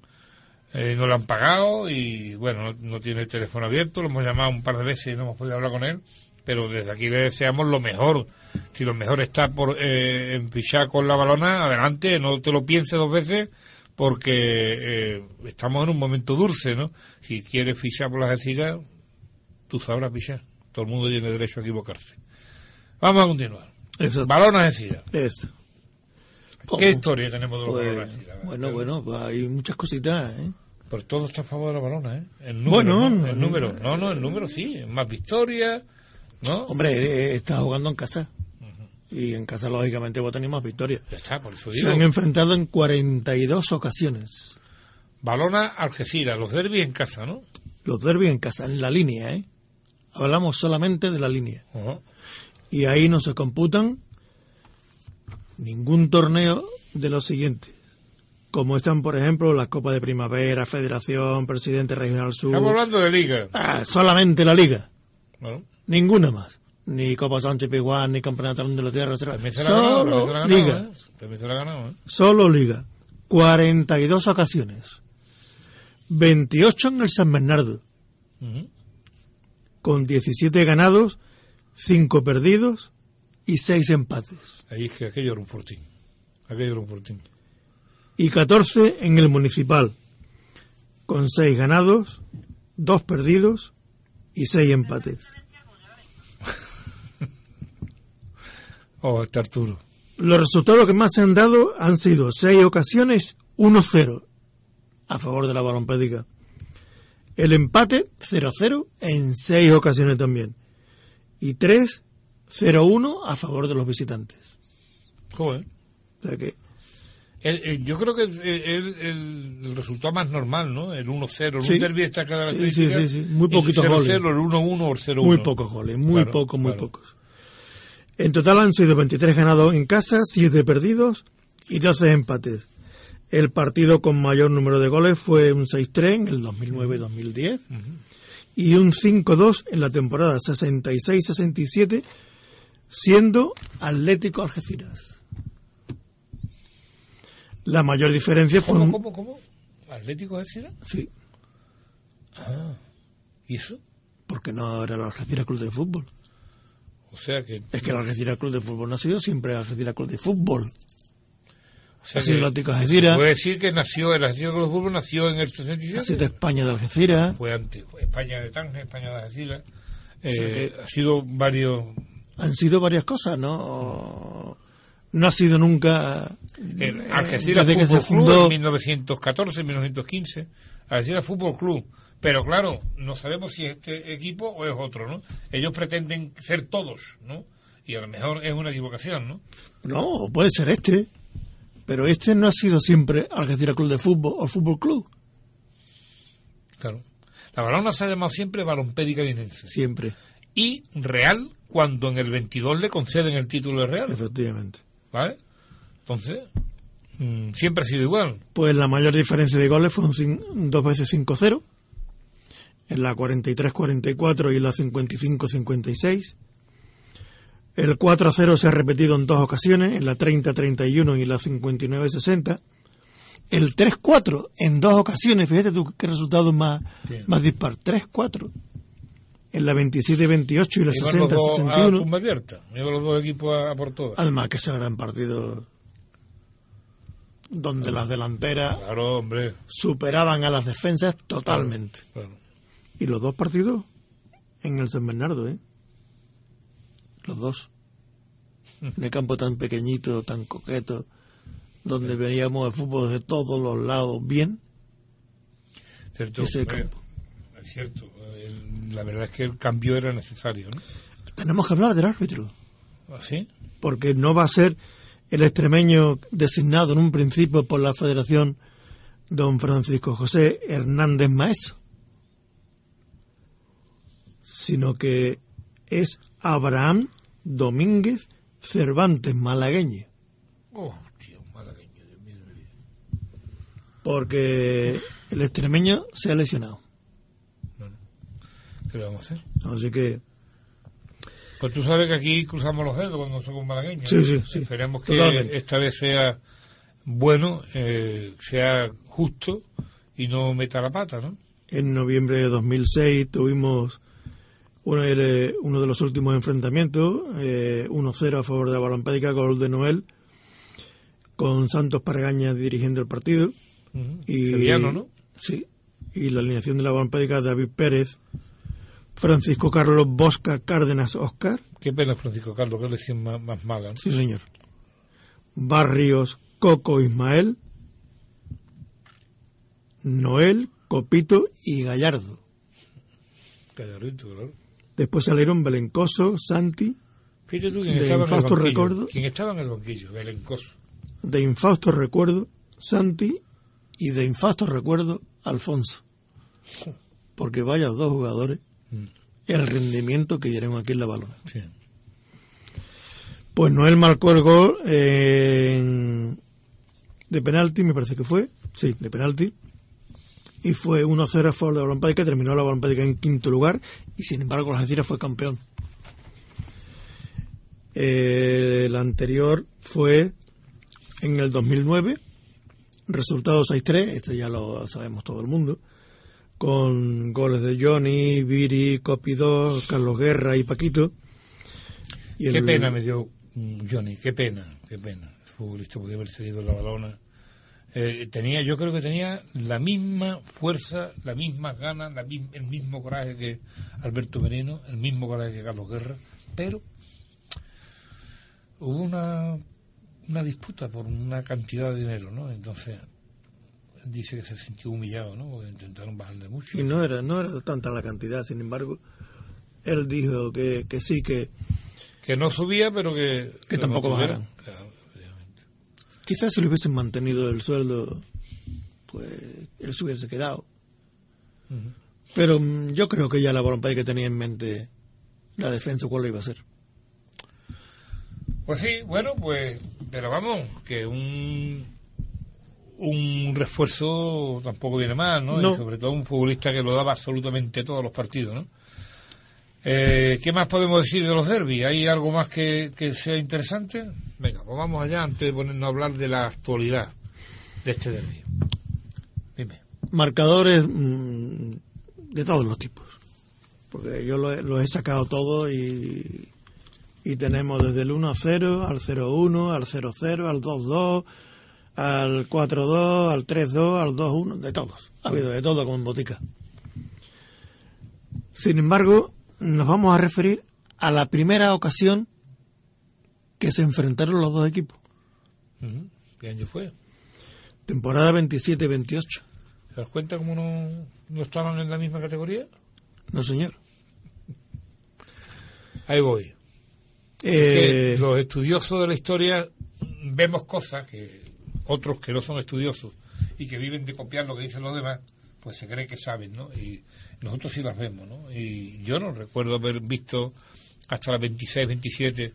Speaker 5: eh, no le han pagado y bueno, no, no tiene el teléfono abierto, lo hemos llamado un par de veces y no hemos podido hablar con él, pero desde aquí le deseamos lo mejor. Si lo mejor está por eh, en fichar con la balona, adelante, no te lo pienses dos veces porque eh, estamos en un momento dulce, ¿no? Si quieres fichar por las Algeciras, tú sabrás fichar. Todo el mundo tiene derecho a equivocarse. Vamos a continuar.
Speaker 6: Exacto.
Speaker 5: Balona Algeciras.
Speaker 6: Eso.
Speaker 5: ¿Qué historia tenemos de los
Speaker 6: Pues,
Speaker 5: balones
Speaker 6: bueno, bueno, pues hay muchas cositas, ¿eh?
Speaker 5: Pues todo está a favor de la balona, ¿eh? El número,
Speaker 6: Bueno,
Speaker 5: ¿no? el número. No, no, el número sí. Más victorias, ¿no?
Speaker 6: Hombre, eh, está jugando en casa. Y en casa, lógicamente, va a tener más victorias.
Speaker 5: Está, por eso
Speaker 6: Se
Speaker 5: digo.
Speaker 6: han enfrentado en 42 ocasiones.
Speaker 5: Balona Algeciras, los derbis en casa, ¿no?
Speaker 6: Los derbis en casa, en la línea, ¿eh? Hablamos solamente de la línea. Y ahí no se computan ningún torneo de los siguientes. Como están, por ejemplo, la Copa de Primavera, Federación, Presidente Regional Sur.
Speaker 5: Estamos hablando de liga.
Speaker 6: Ah, solamente la Liga.
Speaker 5: Bueno,
Speaker 6: Ninguna más. Ni Copa Sánchez Piguán, ni Campeonato de la Tierra. etcétera.
Speaker 5: también se la ha ganado,
Speaker 6: Solo
Speaker 5: también ha ganado,
Speaker 6: Liga.
Speaker 5: ¿eh? También se la ganado, ¿eh?
Speaker 6: Solo Liga. 42 ocasiones. 28 en el San Bernardo.
Speaker 5: Ujú.
Speaker 6: Con 17 ganados, 5 perdidos y 6 empates.
Speaker 5: Ahí es que aquello era un fortín. Aquello era un fortín.
Speaker 6: y 14 en el municipal, con 6 ganados, 2 perdidos y 6 empates.
Speaker 5: Oh, este Arturo.
Speaker 6: Los resultados que más se han dado han sido 6 ocasiones, 1-0 a favor de la balompédica. El empate 0-0 en 6 ocasiones también. y 3-0-1 a favor de los visitantes.
Speaker 5: Joder.
Speaker 6: O sea que
Speaker 5: El- el- yo creo que es el, el- resultado más normal, ¿no? El 1-0. En
Speaker 6: Sí.
Speaker 5: un derbi está cada
Speaker 6: Sí, sí, sí, sí. Muy poquitos
Speaker 5: el 0-0,
Speaker 6: goles.
Speaker 5: el 1-1 o el 0-1.
Speaker 6: muy pocos goles, muy
Speaker 5: Claro,
Speaker 6: pocos, muy
Speaker 5: claro.
Speaker 6: pocos. En total han sido 23 ganados en casa, 7 perdidos y 12 empates. El partido con mayor número de goles fue un 6-3 en el 2009-2010 y un 5-2 en la temporada 66-67, siendo Atlético Algeciras. La mayor diferencia fue...
Speaker 5: ¿Cómo,
Speaker 6: un-
Speaker 5: cómo, cómo? ¿Atlético Algeciras?
Speaker 6: Sí,
Speaker 5: ¿Y eso?
Speaker 6: porque no era el Algeciras Club de Fútbol.
Speaker 5: O sea que...
Speaker 6: Es que el Algeciras Club de Fútbol sido siempre el Algeciras Club de Fútbol.
Speaker 5: O sea que-
Speaker 6: Algeciras.
Speaker 5: Se puede decir que nació, el Atlético de Fútbol nació en el
Speaker 6: Ha
Speaker 5: 67.
Speaker 6: sido España de Algeciras.
Speaker 5: Fue antes. Fue España de Tánger, España de Algeciras. Eh,
Speaker 6: sea que-
Speaker 5: Ha sido varios...
Speaker 6: Han sido varias cosas, ¿no? No ha sido nunca.
Speaker 5: El
Speaker 6: eh,
Speaker 5: Algeciras
Speaker 6: desde que
Speaker 5: Fútbol
Speaker 6: se
Speaker 5: Club
Speaker 6: fundó.
Speaker 5: en 1914, 1915. Algeciras Fútbol Club. Pero claro, no sabemos si es este equipo o es otro, ¿no? Ellos pretenden ser todos, ¿no? Y a lo mejor es una equivocación, ¿no?
Speaker 6: No, puede ser este. Pero este no ha sido siempre Algeciras Club de Fútbol o Fútbol Club.
Speaker 5: Claro. La balona se ha llamado siempre Balompédica Guinense.
Speaker 6: Siempre,
Speaker 5: Y Real cuando en el 22 le conceden el título de Real,
Speaker 6: efectivamente.
Speaker 5: ¿vale? Entonces, mm, siempre ha sido igual.
Speaker 6: Pues la mayor diferencia de goles fue un cin- dos veces 5-0. En la 43-44 y en la 55-56. El 4-0 se ha repetido en dos ocasiones, en la 30-31 y en la 59-60. El 3-4 en dos ocasiones, fíjate tú qué resultado más, más dispar. 3-4 en la 27-28 y la
Speaker 5: Iban los dos a
Speaker 6: 60-61.
Speaker 5: tumba abierta. Iban los dos equipos a, a por todas.
Speaker 6: Además que se gran partido donde las delanteras
Speaker 5: Claro,
Speaker 6: superaban a las defensas totalmente.
Speaker 5: Claro.
Speaker 6: Y los dos partidos en el San Bernardo, ¿eh? Los dos. En el campo tan pequeñito, tan coqueto, donde veíamos el fútbol de todos los lados bien.
Speaker 5: Cierto,
Speaker 6: Ese
Speaker 5: hombre,
Speaker 6: campo.
Speaker 5: es cierto. El- la verdad es que el cambio era necesario, ¿no?
Speaker 6: Tenemos que hablar del árbitro,
Speaker 5: ¿Así?
Speaker 6: porque no va a ser el extremeño designado en un principio por la Federación don Francisco José Hernández Maeso, sino que es Abraham Domínguez Cervantes Malagueño.
Speaker 5: Oh, tío, malagueño, Dios mío
Speaker 6: porque el extremeño se ha lesionado.
Speaker 5: ¿Qué le vamos a hacer?
Speaker 6: Así que
Speaker 5: Pues tú sabes que aquí cruzamos los dedos cuando somos malagueños.
Speaker 6: Sí, sí, sí.
Speaker 5: Esperemos que
Speaker 6: Totalmente.
Speaker 5: esta vez sea bueno, eh, sea justo y no meta la pata, ¿no?
Speaker 6: en noviembre de 2006 tuvimos uno de, uno de los últimos enfrentamientos, eh, 1-0 a favor de la Balompédica, gol de Noel, con Santos Paragaña dirigiendo el partido.
Speaker 5: Ujú.
Speaker 6: Y,
Speaker 5: Sevillano, ¿no?
Speaker 6: Sí. Y la alineación de la Balompédica, David Pérez, Francisco Carlos Bosca Cárdenas Oscar,
Speaker 5: Qué pena, Francisco Carlos, que es decir más, más mala, ¿no?
Speaker 6: sí señor, Barrios Coco Ismael, Noel, Copito y Gallardo.
Speaker 5: Calladito, claro.
Speaker 6: Después salieron Belencoso, Santi,
Speaker 5: Fíjate tú quién
Speaker 6: De
Speaker 5: estaba en el banquillo.
Speaker 6: recuerdo.
Speaker 5: ¿Quién estaba en el banquillo? Belencoso.
Speaker 6: de infausto recuerdo, Santi, y de infausto recuerdo, Alfonso. Porque vaya dos jugadores,
Speaker 5: Mm.
Speaker 6: el rendimiento que dieron aquí en la balona.
Speaker 5: Sí.
Speaker 6: Pues Noel marcó el gol en- de penalti, me parece que fue, sí, de penalti, y fue 1-0 a favor de la Balompádica, terminó la Balompádica en quinto lugar, y sin embargo la Algeciras fue campeón. Eh, el anterior fue en el 2009, resultado 6-3, esto ya lo sabemos todo el mundo, con goles de Johnny, Viri, Copidó, Carlos Guerra y Paquito. Y
Speaker 5: Qué
Speaker 6: el-
Speaker 5: pena me dio mm, Johnny, qué pena, qué pena. El futbolista podía haber seguido la balona. Eh, tenía, yo creo que tenía la misma fuerza, las mismas ganas, la el mismo coraje que Alberto Merino, el mismo coraje que Carlos Guerra, pero hubo una, una disputa por una cantidad de dinero, ¿no? Entonces dice que se sintió humillado, ¿no? Porque intentaron bajarle mucho.
Speaker 6: Y no era, no era tanta la cantidad, sin embargo, él dijo que, que sí, que,
Speaker 5: Que no subía, pero que...
Speaker 6: Que tampoco bajaran.
Speaker 5: Claro.
Speaker 6: Quizás si le hubiesen mantenido el sueldo, pues él se hubiese quedado. Pero mm, yo creo que ya la voluntad que tenía en mente la defensa, ¿cuál iba a ser?
Speaker 5: Pues sí, bueno, pues, pero vamos, que un un refuerzo tampoco viene mal, ¿no?
Speaker 6: No.
Speaker 5: Y sobre todo un futbolista que lo daba absolutamente todos los partidos, ¿no? Eh, ¿Qué más podemos decir de los derbis? ¿Hay algo más que, que sea interesante? Venga, pues vamos allá antes de ponernos a hablar de la actualidad de este derbi. Dime.
Speaker 6: Marcadores mm, de todos los tipos. Porque yo lo he- los sacado todos y, y tenemos desde el 1-0 al 0-1, al 0-0, al 2-2, al 4-2, al 3-2, al 2-1, de todos. Ha habido de todo como en botica. Sin embargo, nos vamos a referir a la primera ocasión que se enfrentaron los dos equipos.
Speaker 5: ¿Qué año fue?
Speaker 6: Temporada 27-28.
Speaker 5: ¿Te das cuenta cómo no, no estaban en la misma categoría?
Speaker 6: No, señor.
Speaker 5: Ahí voy.
Speaker 6: Eh,
Speaker 5: los estudiosos de la historia vemos cosas que otros que no son estudiosos y que viven de copiar lo que dicen los demás, pues se cree que saben, ¿no? Y nosotros sí las vemos, ¿no? Y yo no recuerdo haber visto hasta la 26, 27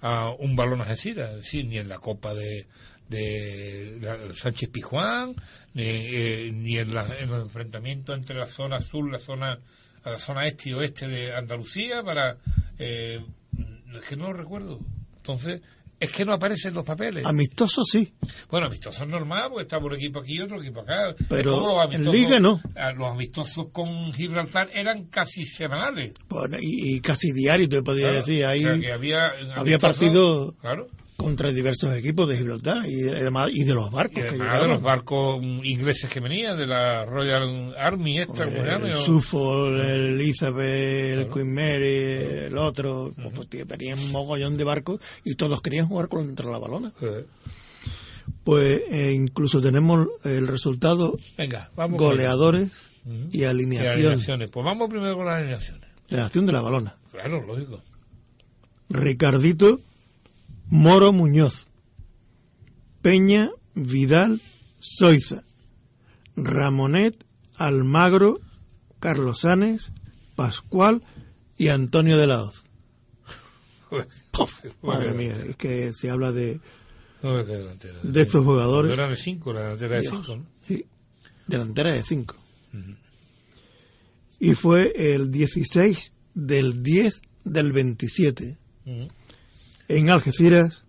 Speaker 5: a un balón Algeciras, es decir, ni en la Copa de, de Sánchez Pijuán, ni, eh, ni en, la- en los enfrentamientos entre la zona sur, la zona la zona este y oeste de Andalucía para eh, es que no lo recuerdo. Entonces, es que no aparecen los papeles.
Speaker 6: amistoso sí.
Speaker 5: Bueno, amistosos es normal, porque está un equipo aquí y otro equipo acá.
Speaker 6: Pero en Liga no.
Speaker 5: ah, Los amistosos con Gibraltar eran casi semanales.
Speaker 6: Bueno, y, y casi diario te
Speaker 5: Claro,
Speaker 6: decir ahí
Speaker 5: o sea, que había,
Speaker 6: había partidos
Speaker 5: Claro.
Speaker 6: Contra diversos equipos de Gibraltar y además y de los
Speaker 5: Y
Speaker 6: barcos que
Speaker 5: además de los barcos ingleses que venían, de la Royal Army, esta, ¿cómo se llama?
Speaker 6: el
Speaker 5: O-
Speaker 6: Suffolk, el Elizabeth, el
Speaker 5: Claro.
Speaker 6: Queen Mary, el otro, pues, pues, tío, tenían un mogollón de barcos y todos querían jugar contra la balona.
Speaker 5: Eh,
Speaker 6: Pues eh, incluso tenemos el resultado,
Speaker 5: Venga, vamos.
Speaker 6: goleadores
Speaker 5: Ujú.
Speaker 6: y
Speaker 5: Y
Speaker 6: alineación.
Speaker 5: alineaciones. Pues vamos primero con las alineaciones.
Speaker 6: Alineación de la balona.
Speaker 5: Claro, lógico.
Speaker 6: Ricardito, Moro Muñoz, Peña, Vidal, Soiza, Ramonet, Almagro, Carlos Sanes, Pascual y Antonio de la Hoz. *laughs* Madre mía, es que se habla de,
Speaker 5: No, delantera.
Speaker 6: de estos jugadores.
Speaker 5: era de 5, la delantera de
Speaker 6: Dios.
Speaker 5: 5, ¿no?
Speaker 6: Sí, delantera de 5. Y fue el 16 del 10 del 27
Speaker 5: Ujú.
Speaker 6: En Algeciras,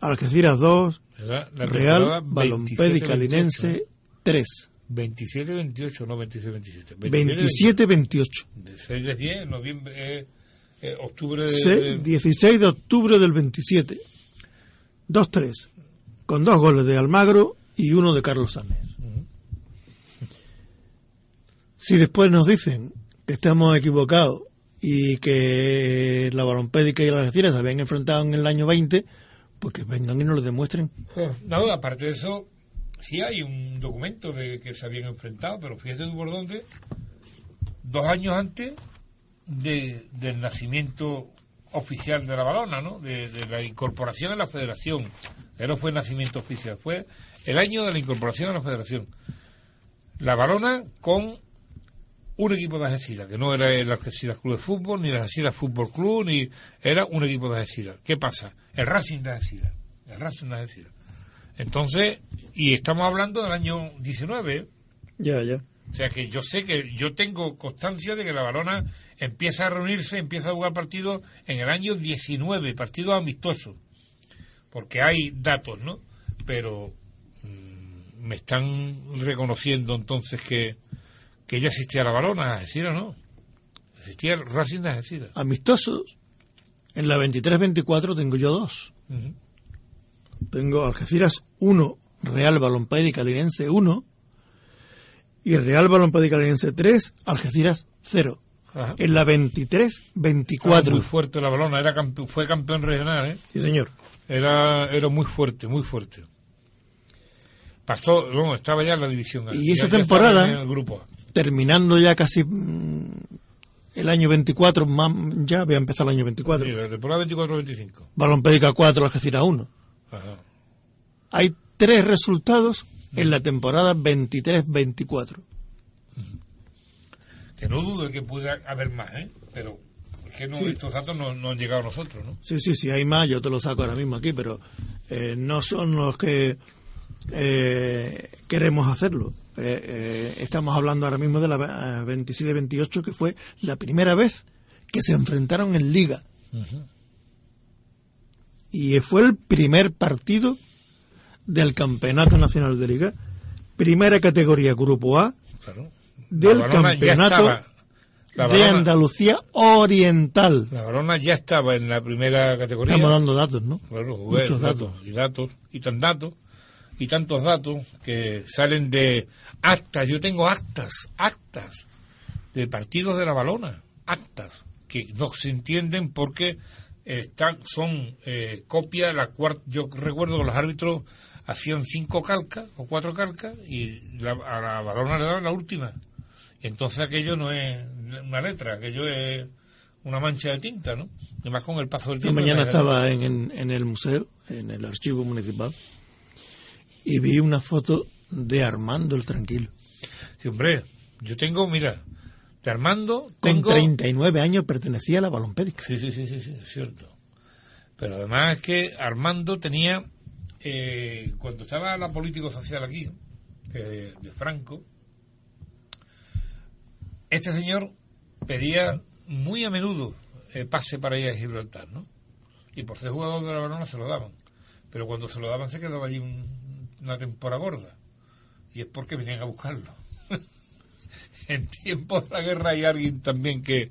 Speaker 6: Algeciras 2,
Speaker 5: Era la temporada
Speaker 6: Real, Balompédica
Speaker 5: 27-28,
Speaker 6: Linense 3.
Speaker 5: 27-28, no 27-27.
Speaker 6: 27-28.
Speaker 5: De 6 de 10, noviembre, eh, eh, octubre de...
Speaker 6: Se-
Speaker 5: de-
Speaker 6: 16 de octubre del 27. 2-3. Con dos goles de Almagro y uno de Carlos Sánchez. Si después nos dicen que estamos equivocados y que la Balompédica y la Algeciras se habían enfrentado en el año 20, pues que vengan y nos lo demuestren.
Speaker 5: No, aparte de eso, sí hay un documento de que se habían enfrentado, pero fíjate tú por dónde, dos años antes de, del nacimiento oficial de la balona, ¿no? De, de la incorporación a la federación. No fue el nacimiento oficial, fue el año de la incorporación a la federación. La balona con un equipo de Algeciras, que no era el Algeciras Club de Fútbol, ni el Algeciras Fútbol Club, ni era un equipo de Algeciras. ¿Qué pasa? El Racing de Algeciras. El Racing de Algeciras. Entonces, y estamos hablando del año 19, ¿eh?
Speaker 6: Ya, ya.
Speaker 5: o sea que yo sé que yo tengo constancia de que la balona empieza a reunirse, empieza a jugar partidos en el año 19, partidos amistosos, porque hay datos, ¿no? Pero mm, me están reconociendo entonces que, que ya existía la balona, Algeciras, ¿no? Existía el Racing de Algeciras.
Speaker 6: Amistosos. En la 23-24 tengo yo dos.
Speaker 5: Ujú.
Speaker 6: Tengo Algeciras 1, Real Balompédica Linense 1 y Real Balompédica Linense 3, Algeciras 0.
Speaker 5: Ajá.
Speaker 6: En la
Speaker 5: Estaba
Speaker 6: 23-24.
Speaker 5: Muy fuerte la balona, era campe- fue campeón regional, ¿eh?
Speaker 6: Sí, señor.
Speaker 5: Era, era muy fuerte, muy fuerte. Pasó, no, estaba ya en la división.
Speaker 6: Y esa temporada-
Speaker 5: En el grupo.
Speaker 6: Terminando ya casi mm, el año 24, mam- ya voy a empezar el año 24.
Speaker 5: Sí, la temporada 24-25.
Speaker 6: Balón Pédica 4, Algeciras 1.
Speaker 5: Ajá.
Speaker 6: Hay tres resultados en la temporada 23-24.
Speaker 5: Que no dudo que pueda haber más, ¿eh? Pero es que no,
Speaker 6: Sí.
Speaker 5: estos datos no, no han llegado a nosotros, ¿no?
Speaker 6: Sí, sí, sí, hay más, yo te lo saco ahora mismo aquí, pero eh, no son los que eh, queremos hacerlo. Eh, eh, estamos hablando ahora mismo de la eh, 27-28, que fue la primera vez que se enfrentaron en Liga. Y fue el primer partido del Campeonato Nacional de Liga, primera categoría Grupo A
Speaker 5: Claro.
Speaker 6: del Campeonato de Andalucía Oriental.
Speaker 5: La Barona ya estaba en la primera categoría.
Speaker 6: Estamos dando datos, ¿no? Muchos datos.
Speaker 5: Y datos, y tan datos, y tantos datos que salen de actas. Yo tengo actas, actas de partidos de la balona, actas, que no se entienden porque están, son eh, copia de la cuarta. Yo recuerdo que los árbitros hacían cinco calcas o cuatro calcas y la- a la balona le daban la última. Entonces aquello no es una letra, aquello es una mancha de tinta, ¿no? Y más con el paso del tiempo.
Speaker 6: mañana
Speaker 5: la-
Speaker 6: estaba en, en- en el museo, en el archivo municipal, y vi una foto de Armando el Tranquilo.
Speaker 5: Sí, hombre, yo tengo, mira, de Armando
Speaker 6: Con
Speaker 5: tengo...
Speaker 6: 39 años pertenecía a la balompédica.
Speaker 5: Sí, sí, sí, sí, sí, es cierto. Pero además es que Armando tenía, eh, cuando estaba la político social aquí, eh, de Franco, este señor pedía muy a menudo eh, pase para ir a Gibraltar, ¿no? Y por ser jugador de la balona se lo daban. Pero cuando se lo daban se quedaba allí un- una temporada gorda. Y es porque venían a buscarlo. *laughs* en tiempos de la guerra hay alguien también que...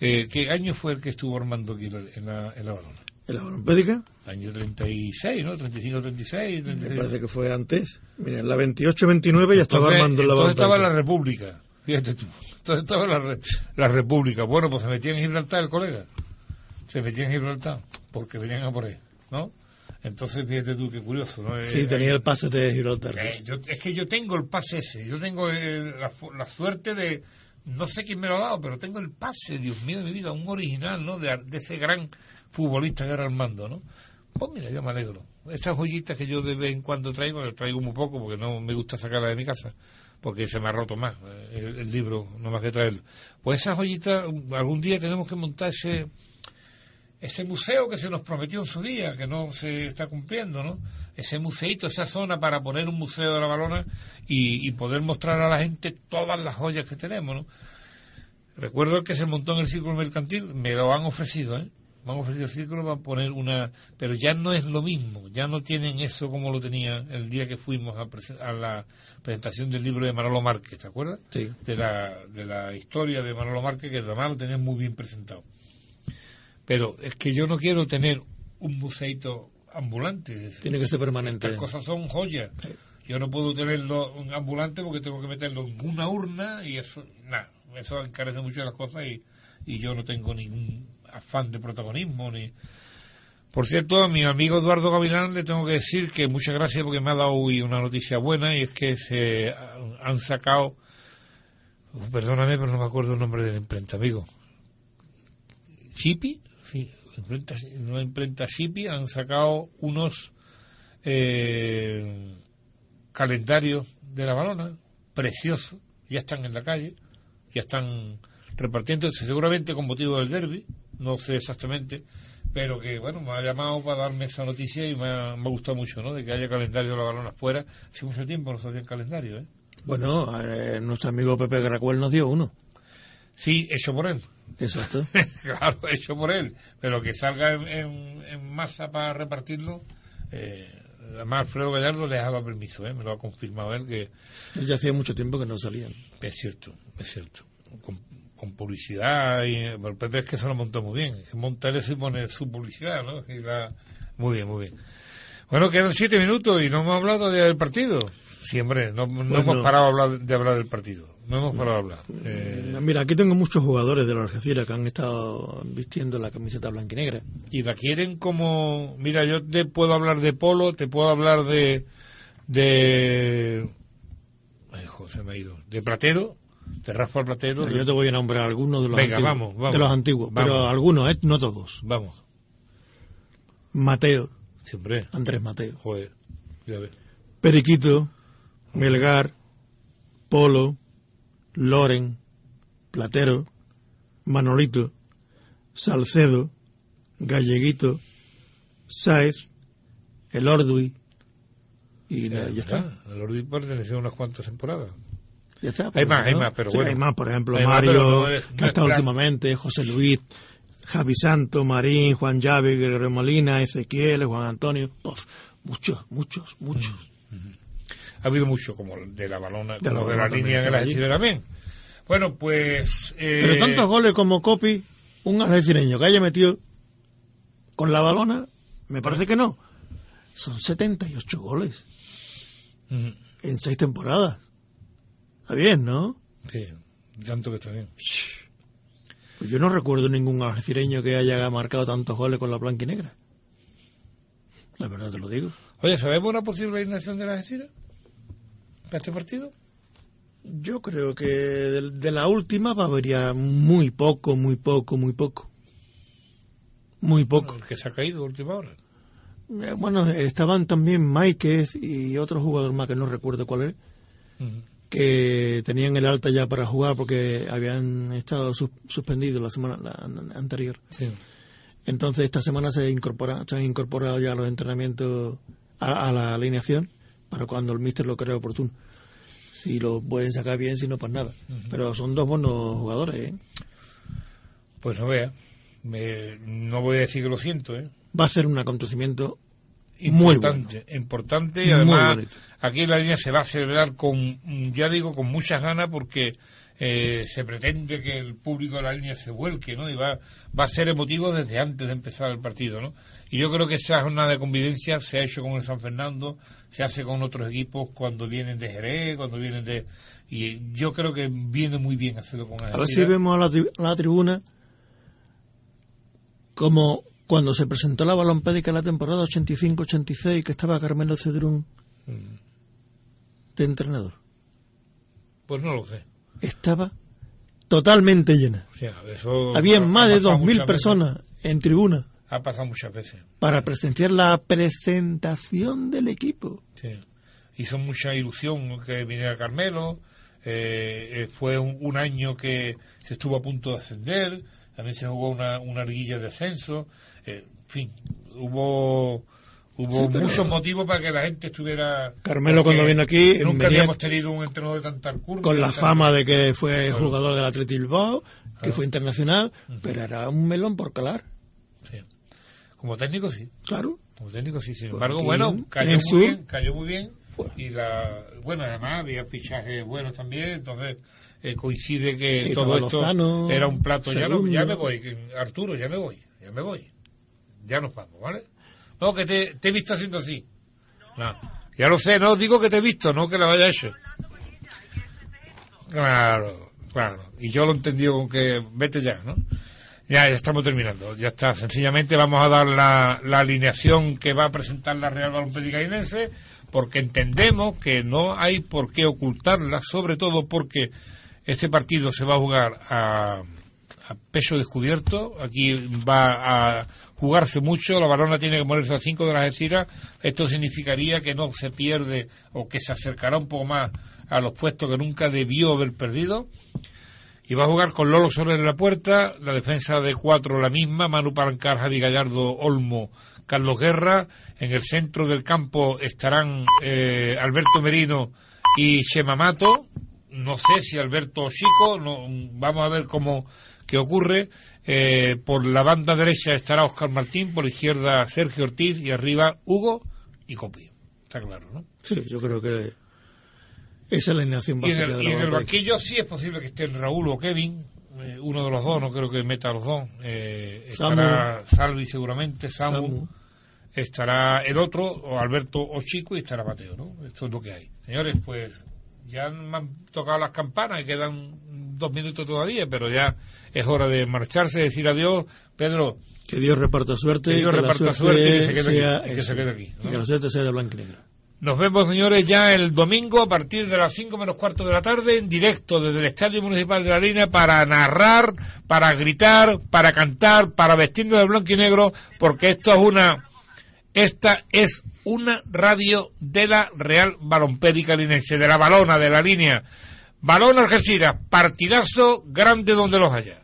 Speaker 5: Eh, ¿Qué año fue el que estuvo Armando aquí en la, en la, en la balona?
Speaker 6: En la balompédica,
Speaker 5: Año 36, ¿no? 35, 36.
Speaker 6: me
Speaker 5: 36.
Speaker 6: parece que fue antes. Mira, en la 28-29 ya estaba
Speaker 5: Entonces,
Speaker 6: Armando en la
Speaker 5: entonces estaba la. República. Fíjate tú. Entonces estaba la, la República. Bueno, pues se metía en Gibraltar el colega. Se metía en Gibraltar porque venían a por él, ¿no? Entonces, fíjate tú, qué curioso, ¿no?
Speaker 6: Sí,
Speaker 5: Eh,
Speaker 6: tenía el pase de Gibraltar.
Speaker 5: Eh, yo- es que yo tengo el pase ese. Yo tengo la, la suerte de. No sé quién me lo ha dado, pero tengo el pase, Dios mío de mi vida, un original, ¿no? De, de ese gran futbolista que era Armando, ¿no? Pues mira, yo me alegro. Esas joyitas que yo de vez en cuando traigo, que traigo muy poco porque no me gusta sacarlas de mi casa, porque se me ha roto más eh, el, el libro, no más que traerlo. Pues esas joyitas, algún día tenemos que montar ese ese museo que se nos prometió en su día, que no se está cumpliendo, ¿no? Ese museito, esa zona para poner un museo de la balona y, y poder mostrar a la gente todas las joyas que tenemos, ¿no? Recuerdo que se montó en el círculo mercantil, me lo han ofrecido, ¿eh? Me han ofrecido el círculo para poner una... Pero ya no es lo mismo, ya no tienen eso como lo tenía el día que fuimos a, presen- a la presentación del libro de Manolo Márquez, ¿te acuerdas?
Speaker 6: Sí.
Speaker 5: De la, de la historia de Manolo Márquez, que además lo tenían muy bien presentado. Pero es que yo no quiero tener un museito ambulante.
Speaker 6: Tiene que ser permanente.
Speaker 5: Estas cosas son joyas. Yo no puedo tenerlo un ambulante porque tengo que meterlo en una urna y eso, nada, eso encarece mucho las cosas y, y yo no tengo ningún afán de protagonismo ni. Por cierto, a mi amigo Eduardo Gavilán le tengo que decir que muchas gracias porque me ha dado hoy una noticia buena y es que se han sacado, perdóname, pero no me acuerdo el nombre de la imprenta, amigo. Chipi, sí, imprenta, una imprenta Chipi han sacado unos eh, calendarios de la balona, preciosos, ya están en la calle, ya están repartiendo, seguramente con motivo del derby, no sé exactamente, pero que bueno, me ha llamado para darme esa noticia y me ha, me ha gustado mucho, ¿no? De que haya calendario de la balona fuera. Hace mucho tiempo no se hacían calendario, ¿eh?
Speaker 6: Bueno, eh, nuestro amigo Pepe Gracuel nos dio uno.
Speaker 5: Sí, hecho por él.
Speaker 6: Exacto. *laughs*
Speaker 5: claro, hecho por él, pero que salga en, en- en masa para repartirlo. Eh, además, Alfredo Gallardo le daba permiso, ¿eh? me lo ha confirmado él, que
Speaker 6: Ya hacía mucho tiempo que no salían.
Speaker 5: es cierto, es cierto. Con, con publicidad, y el Pepe es que se lo montó muy bien, que montar eso y poner su publicidad, ¿no? Y la- muy bien, muy bien. Bueno, quedan siete minutos y no hemos hablado del partido. Sí, hombre, no, no
Speaker 6: Bueno.
Speaker 5: hemos parado de hablar, de hablar del partido. No hemos parado de hablar. Eh,
Speaker 6: Mira, aquí tengo muchos jugadores de la Algeciras que han estado vistiendo la camiseta blanca y
Speaker 5: la quieren como mira yo te puedo hablar de polo te puedo hablar de de ay, José me ha ido de platero de Rafa Platero.
Speaker 6: Yo te voy a nombrar algunos de los
Speaker 5: Venga,
Speaker 6: antiguos.
Speaker 5: vamos, vamos.
Speaker 6: de los antiguos,
Speaker 5: Vamos.
Speaker 6: pero algunos, ¿eh? no todos.
Speaker 5: Vamos,
Speaker 6: Mateo,
Speaker 5: siempre.
Speaker 6: Andrés Mateo.
Speaker 5: Joder, ya ves.
Speaker 6: Periquito, Melgar, Polo, Loren, Platero, Manolito, Salcedo, Galleguito, Sáez, El Ordui, y la-
Speaker 5: Eh,
Speaker 6: ya está.
Speaker 5: El Ordi perteneció a unas cuantas temporadas.
Speaker 6: Ya está,
Speaker 5: Hay más, hay más, pero
Speaker 6: Sí,
Speaker 5: bueno.
Speaker 6: Hay más, por ejemplo,
Speaker 5: Hay
Speaker 6: Mario,
Speaker 5: no es-
Speaker 6: que ha
Speaker 5: es
Speaker 6: estado
Speaker 5: plan-
Speaker 6: últimamente, José Luis, Javi Santo, Marín, Juan Llave, Guerrero Molina, Ezequiel, Juan Antonio, pues, muchos, muchos, muchos.
Speaker 5: Ha habido mucho, como de la balona,
Speaker 6: De la
Speaker 5: como de la línea en el. Algeciras también. Bueno, pues... eh,
Speaker 6: Pero tantos goles como Copi, un algecireño que haya metido con la balona, me parece que no. Son 78 goles
Speaker 5: ujú,
Speaker 6: en seis temporadas. Está bien, ¿no?
Speaker 5: Sí, tanto que está bien.
Speaker 6: Pues yo no recuerdo ningún algecireño que haya marcado tantos goles con la blanca y negra. La verdad te lo digo.
Speaker 5: Oye, ¿sabemos una posible alineación de la Algeciras? ¿Para este partido?
Speaker 6: Yo creo que de, de la última va a haber ya muy poco, muy poco, muy poco. Muy poco.
Speaker 5: El que se ha caído a última hora.
Speaker 6: Eh, Bueno, estaban también Máiquez y otro jugador más que no recuerdo cuál
Speaker 5: Ujú.
Speaker 6: que tenían el alta ya para jugar porque habían estado sus- suspendidos la semana la an- anterior.
Speaker 5: Sí.
Speaker 6: Entonces esta semana se incorpora, se han incorporado ya los entrenamientos a, a la alineación para cuando el míster lo crea oportuno. Si lo pueden sacar bien, si no, pues nada. Pero son dos buenos jugadores, ¿eh?
Speaker 5: Pues no vea. Me- no voy a decir que lo siento, ¿eh?
Speaker 6: Va a ser un acontecimiento muy bueno.
Speaker 5: Importante, importante y además aquí la línea se va a celebrar con, ya digo, con muchas ganas porque eh, se pretende que el público de la línea se vuelque, ¿no? Y va, va a ser emotivo desde antes de empezar el partido, ¿no? Y yo creo que esa jornada de convivencia se ha hecho con el San Fernando, se hace con otros equipos cuando vienen de Jerez, cuando vienen de... Y yo creo que viene muy bien hacerlo con
Speaker 6: A ver si vemos a la, tri- a la tribuna como cuando se presentó la balompédica en la temporada 85-86 que estaba Carmelo Cedrún
Speaker 5: Mm.
Speaker 6: de entrenador.
Speaker 5: Pues no lo sé.
Speaker 6: Estaba totalmente llena.
Speaker 5: O sea, eso
Speaker 6: Había
Speaker 5: ha-
Speaker 6: más de
Speaker 5: pasado
Speaker 6: 2.000
Speaker 5: muchas veces.
Speaker 6: personas en tribuna
Speaker 5: Ha pasado muchas veces.
Speaker 6: para presenciar la presentación del equipo.
Speaker 5: Sí. Hizo mucha ilusión que viniera Carmelo. eh, eh, fue un, un año que se estuvo a punto de ascender. También se jugó una, una arguilla de ascenso. eh, en fin, hubo hubo
Speaker 6: Sí, pero-
Speaker 5: muchos motivos para que la gente estuviera.
Speaker 6: Carmelo cuando vino aquí,
Speaker 5: Nunca
Speaker 6: venía
Speaker 5: habíamos tenido un entrenador de tanta alcurnia.
Speaker 6: Con la
Speaker 5: tanta-
Speaker 6: fama de que fue
Speaker 5: Claro.
Speaker 6: jugador del Atleti Bilbao, que
Speaker 5: Claro.
Speaker 6: fue internacional, pero era un melón por calar.
Speaker 5: Sí. Como técnico, sí.
Speaker 6: Claro.
Speaker 5: Como técnico, sí. Sin embargo, bueno,
Speaker 6: en
Speaker 5: cayó muy
Speaker 6: sur-
Speaker 5: bien, cayó muy bien. Y la, bueno, además había fichajes buenos también, entonces eh, coincide que
Speaker 6: Y
Speaker 5: todo esto
Speaker 6: Lozano,
Speaker 5: era un plato. Ya, no- ya me voy, Arturo, ya me voy, ya me voy. Ya nos vamos, ¿vale? No, que te, te he visto haciendo así. No, ya lo sé, no digo que te he visto, no que lo haya hecho. Claro, claro. Y yo lo he entendido con que vete ya, ¿no? Ya, estamos terminando. Ya está. Sencillamente vamos a dar la, alineación que va a presentar la Real Cainense porque entendemos que no hay por qué ocultarla, sobre todo porque este partido se va a jugar a, a peso descubierto. Aquí va a jugarse mucho. La balona tiene que morirse a 5 de las Algeciras. Esto significaría que no se pierde o que se acercará un poco más a los puestos que nunca debió haber perdido. Y va a jugar con Lolo Soler en la puerta, la defensa de cuatro la misma, Manu Palancar, Javi Gallardo, Olmo, Carlos Guerra. En el centro del campo estarán eh, Alberto Merino y Chema Mato. No sé si Alberto Chico, no, vamos a ver cómo qué ocurre. Eh, por la banda derecha estará Oscar Martín, por la izquierda Sergio Ortiz y arriba Hugo y Copi. Está claro, ¿no?
Speaker 6: Sí, yo creo que esa es la alineación
Speaker 5: Y en
Speaker 6: básica
Speaker 5: el,
Speaker 6: de
Speaker 5: y
Speaker 6: la
Speaker 5: en el banquillo sí es posible que estén Raúl o Kevin, eh, uno de los dos, no creo que meta a los dos. Eh, estará Salvi seguramente, Samu,
Speaker 6: Samu.
Speaker 5: estará el otro, o Alberto o Chico, y estará Mateo, ¿no? Esto es lo que hay. Señores, pues ya me han tocado las campanas y quedan dos minutos todavía, pero ya es hora de marcharse, decir adiós. Pedro,
Speaker 6: Que Dios reparta suerte.
Speaker 5: Que Dios reparta suerte y que se quede aquí, y que se
Speaker 6: eso,
Speaker 5: quede aquí, ¿no?
Speaker 6: y que la suerte sea de blanco y negro.
Speaker 5: Nos vemos, señores, ya el domingo a partir de las 5 menos cuarto de la tarde en directo desde el Estadio Municipal de la Línea para narrar, para gritar, para cantar, para vestirnos de blanco y negro, porque esto es una, esta es una radio de la Real Balompédica Linense, de la balona, de la línea. Balón Algeciras, partidazo grande donde los haya.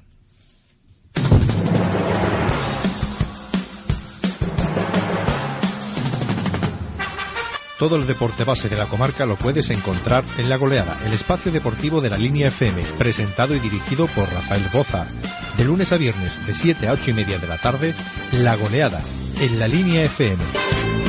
Speaker 2: Todo el deporte base de la comarca lo puedes encontrar en La Goleada, el espacio deportivo de la línea FM, presentado y dirigido por Rafael Boza. De lunes a viernes, de 7 a 8 y media de la tarde, La Goleada, en la línea FM.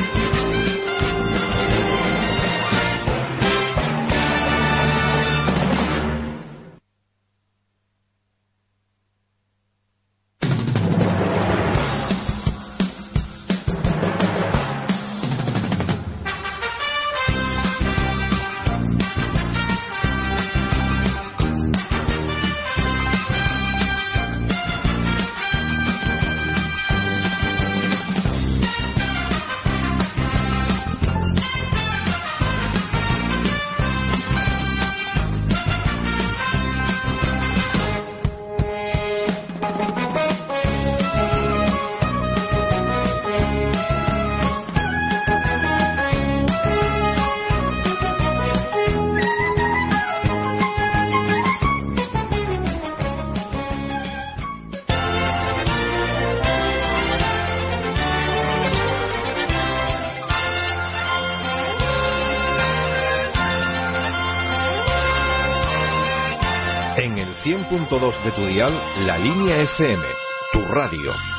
Speaker 7: La línea FM, tu radio.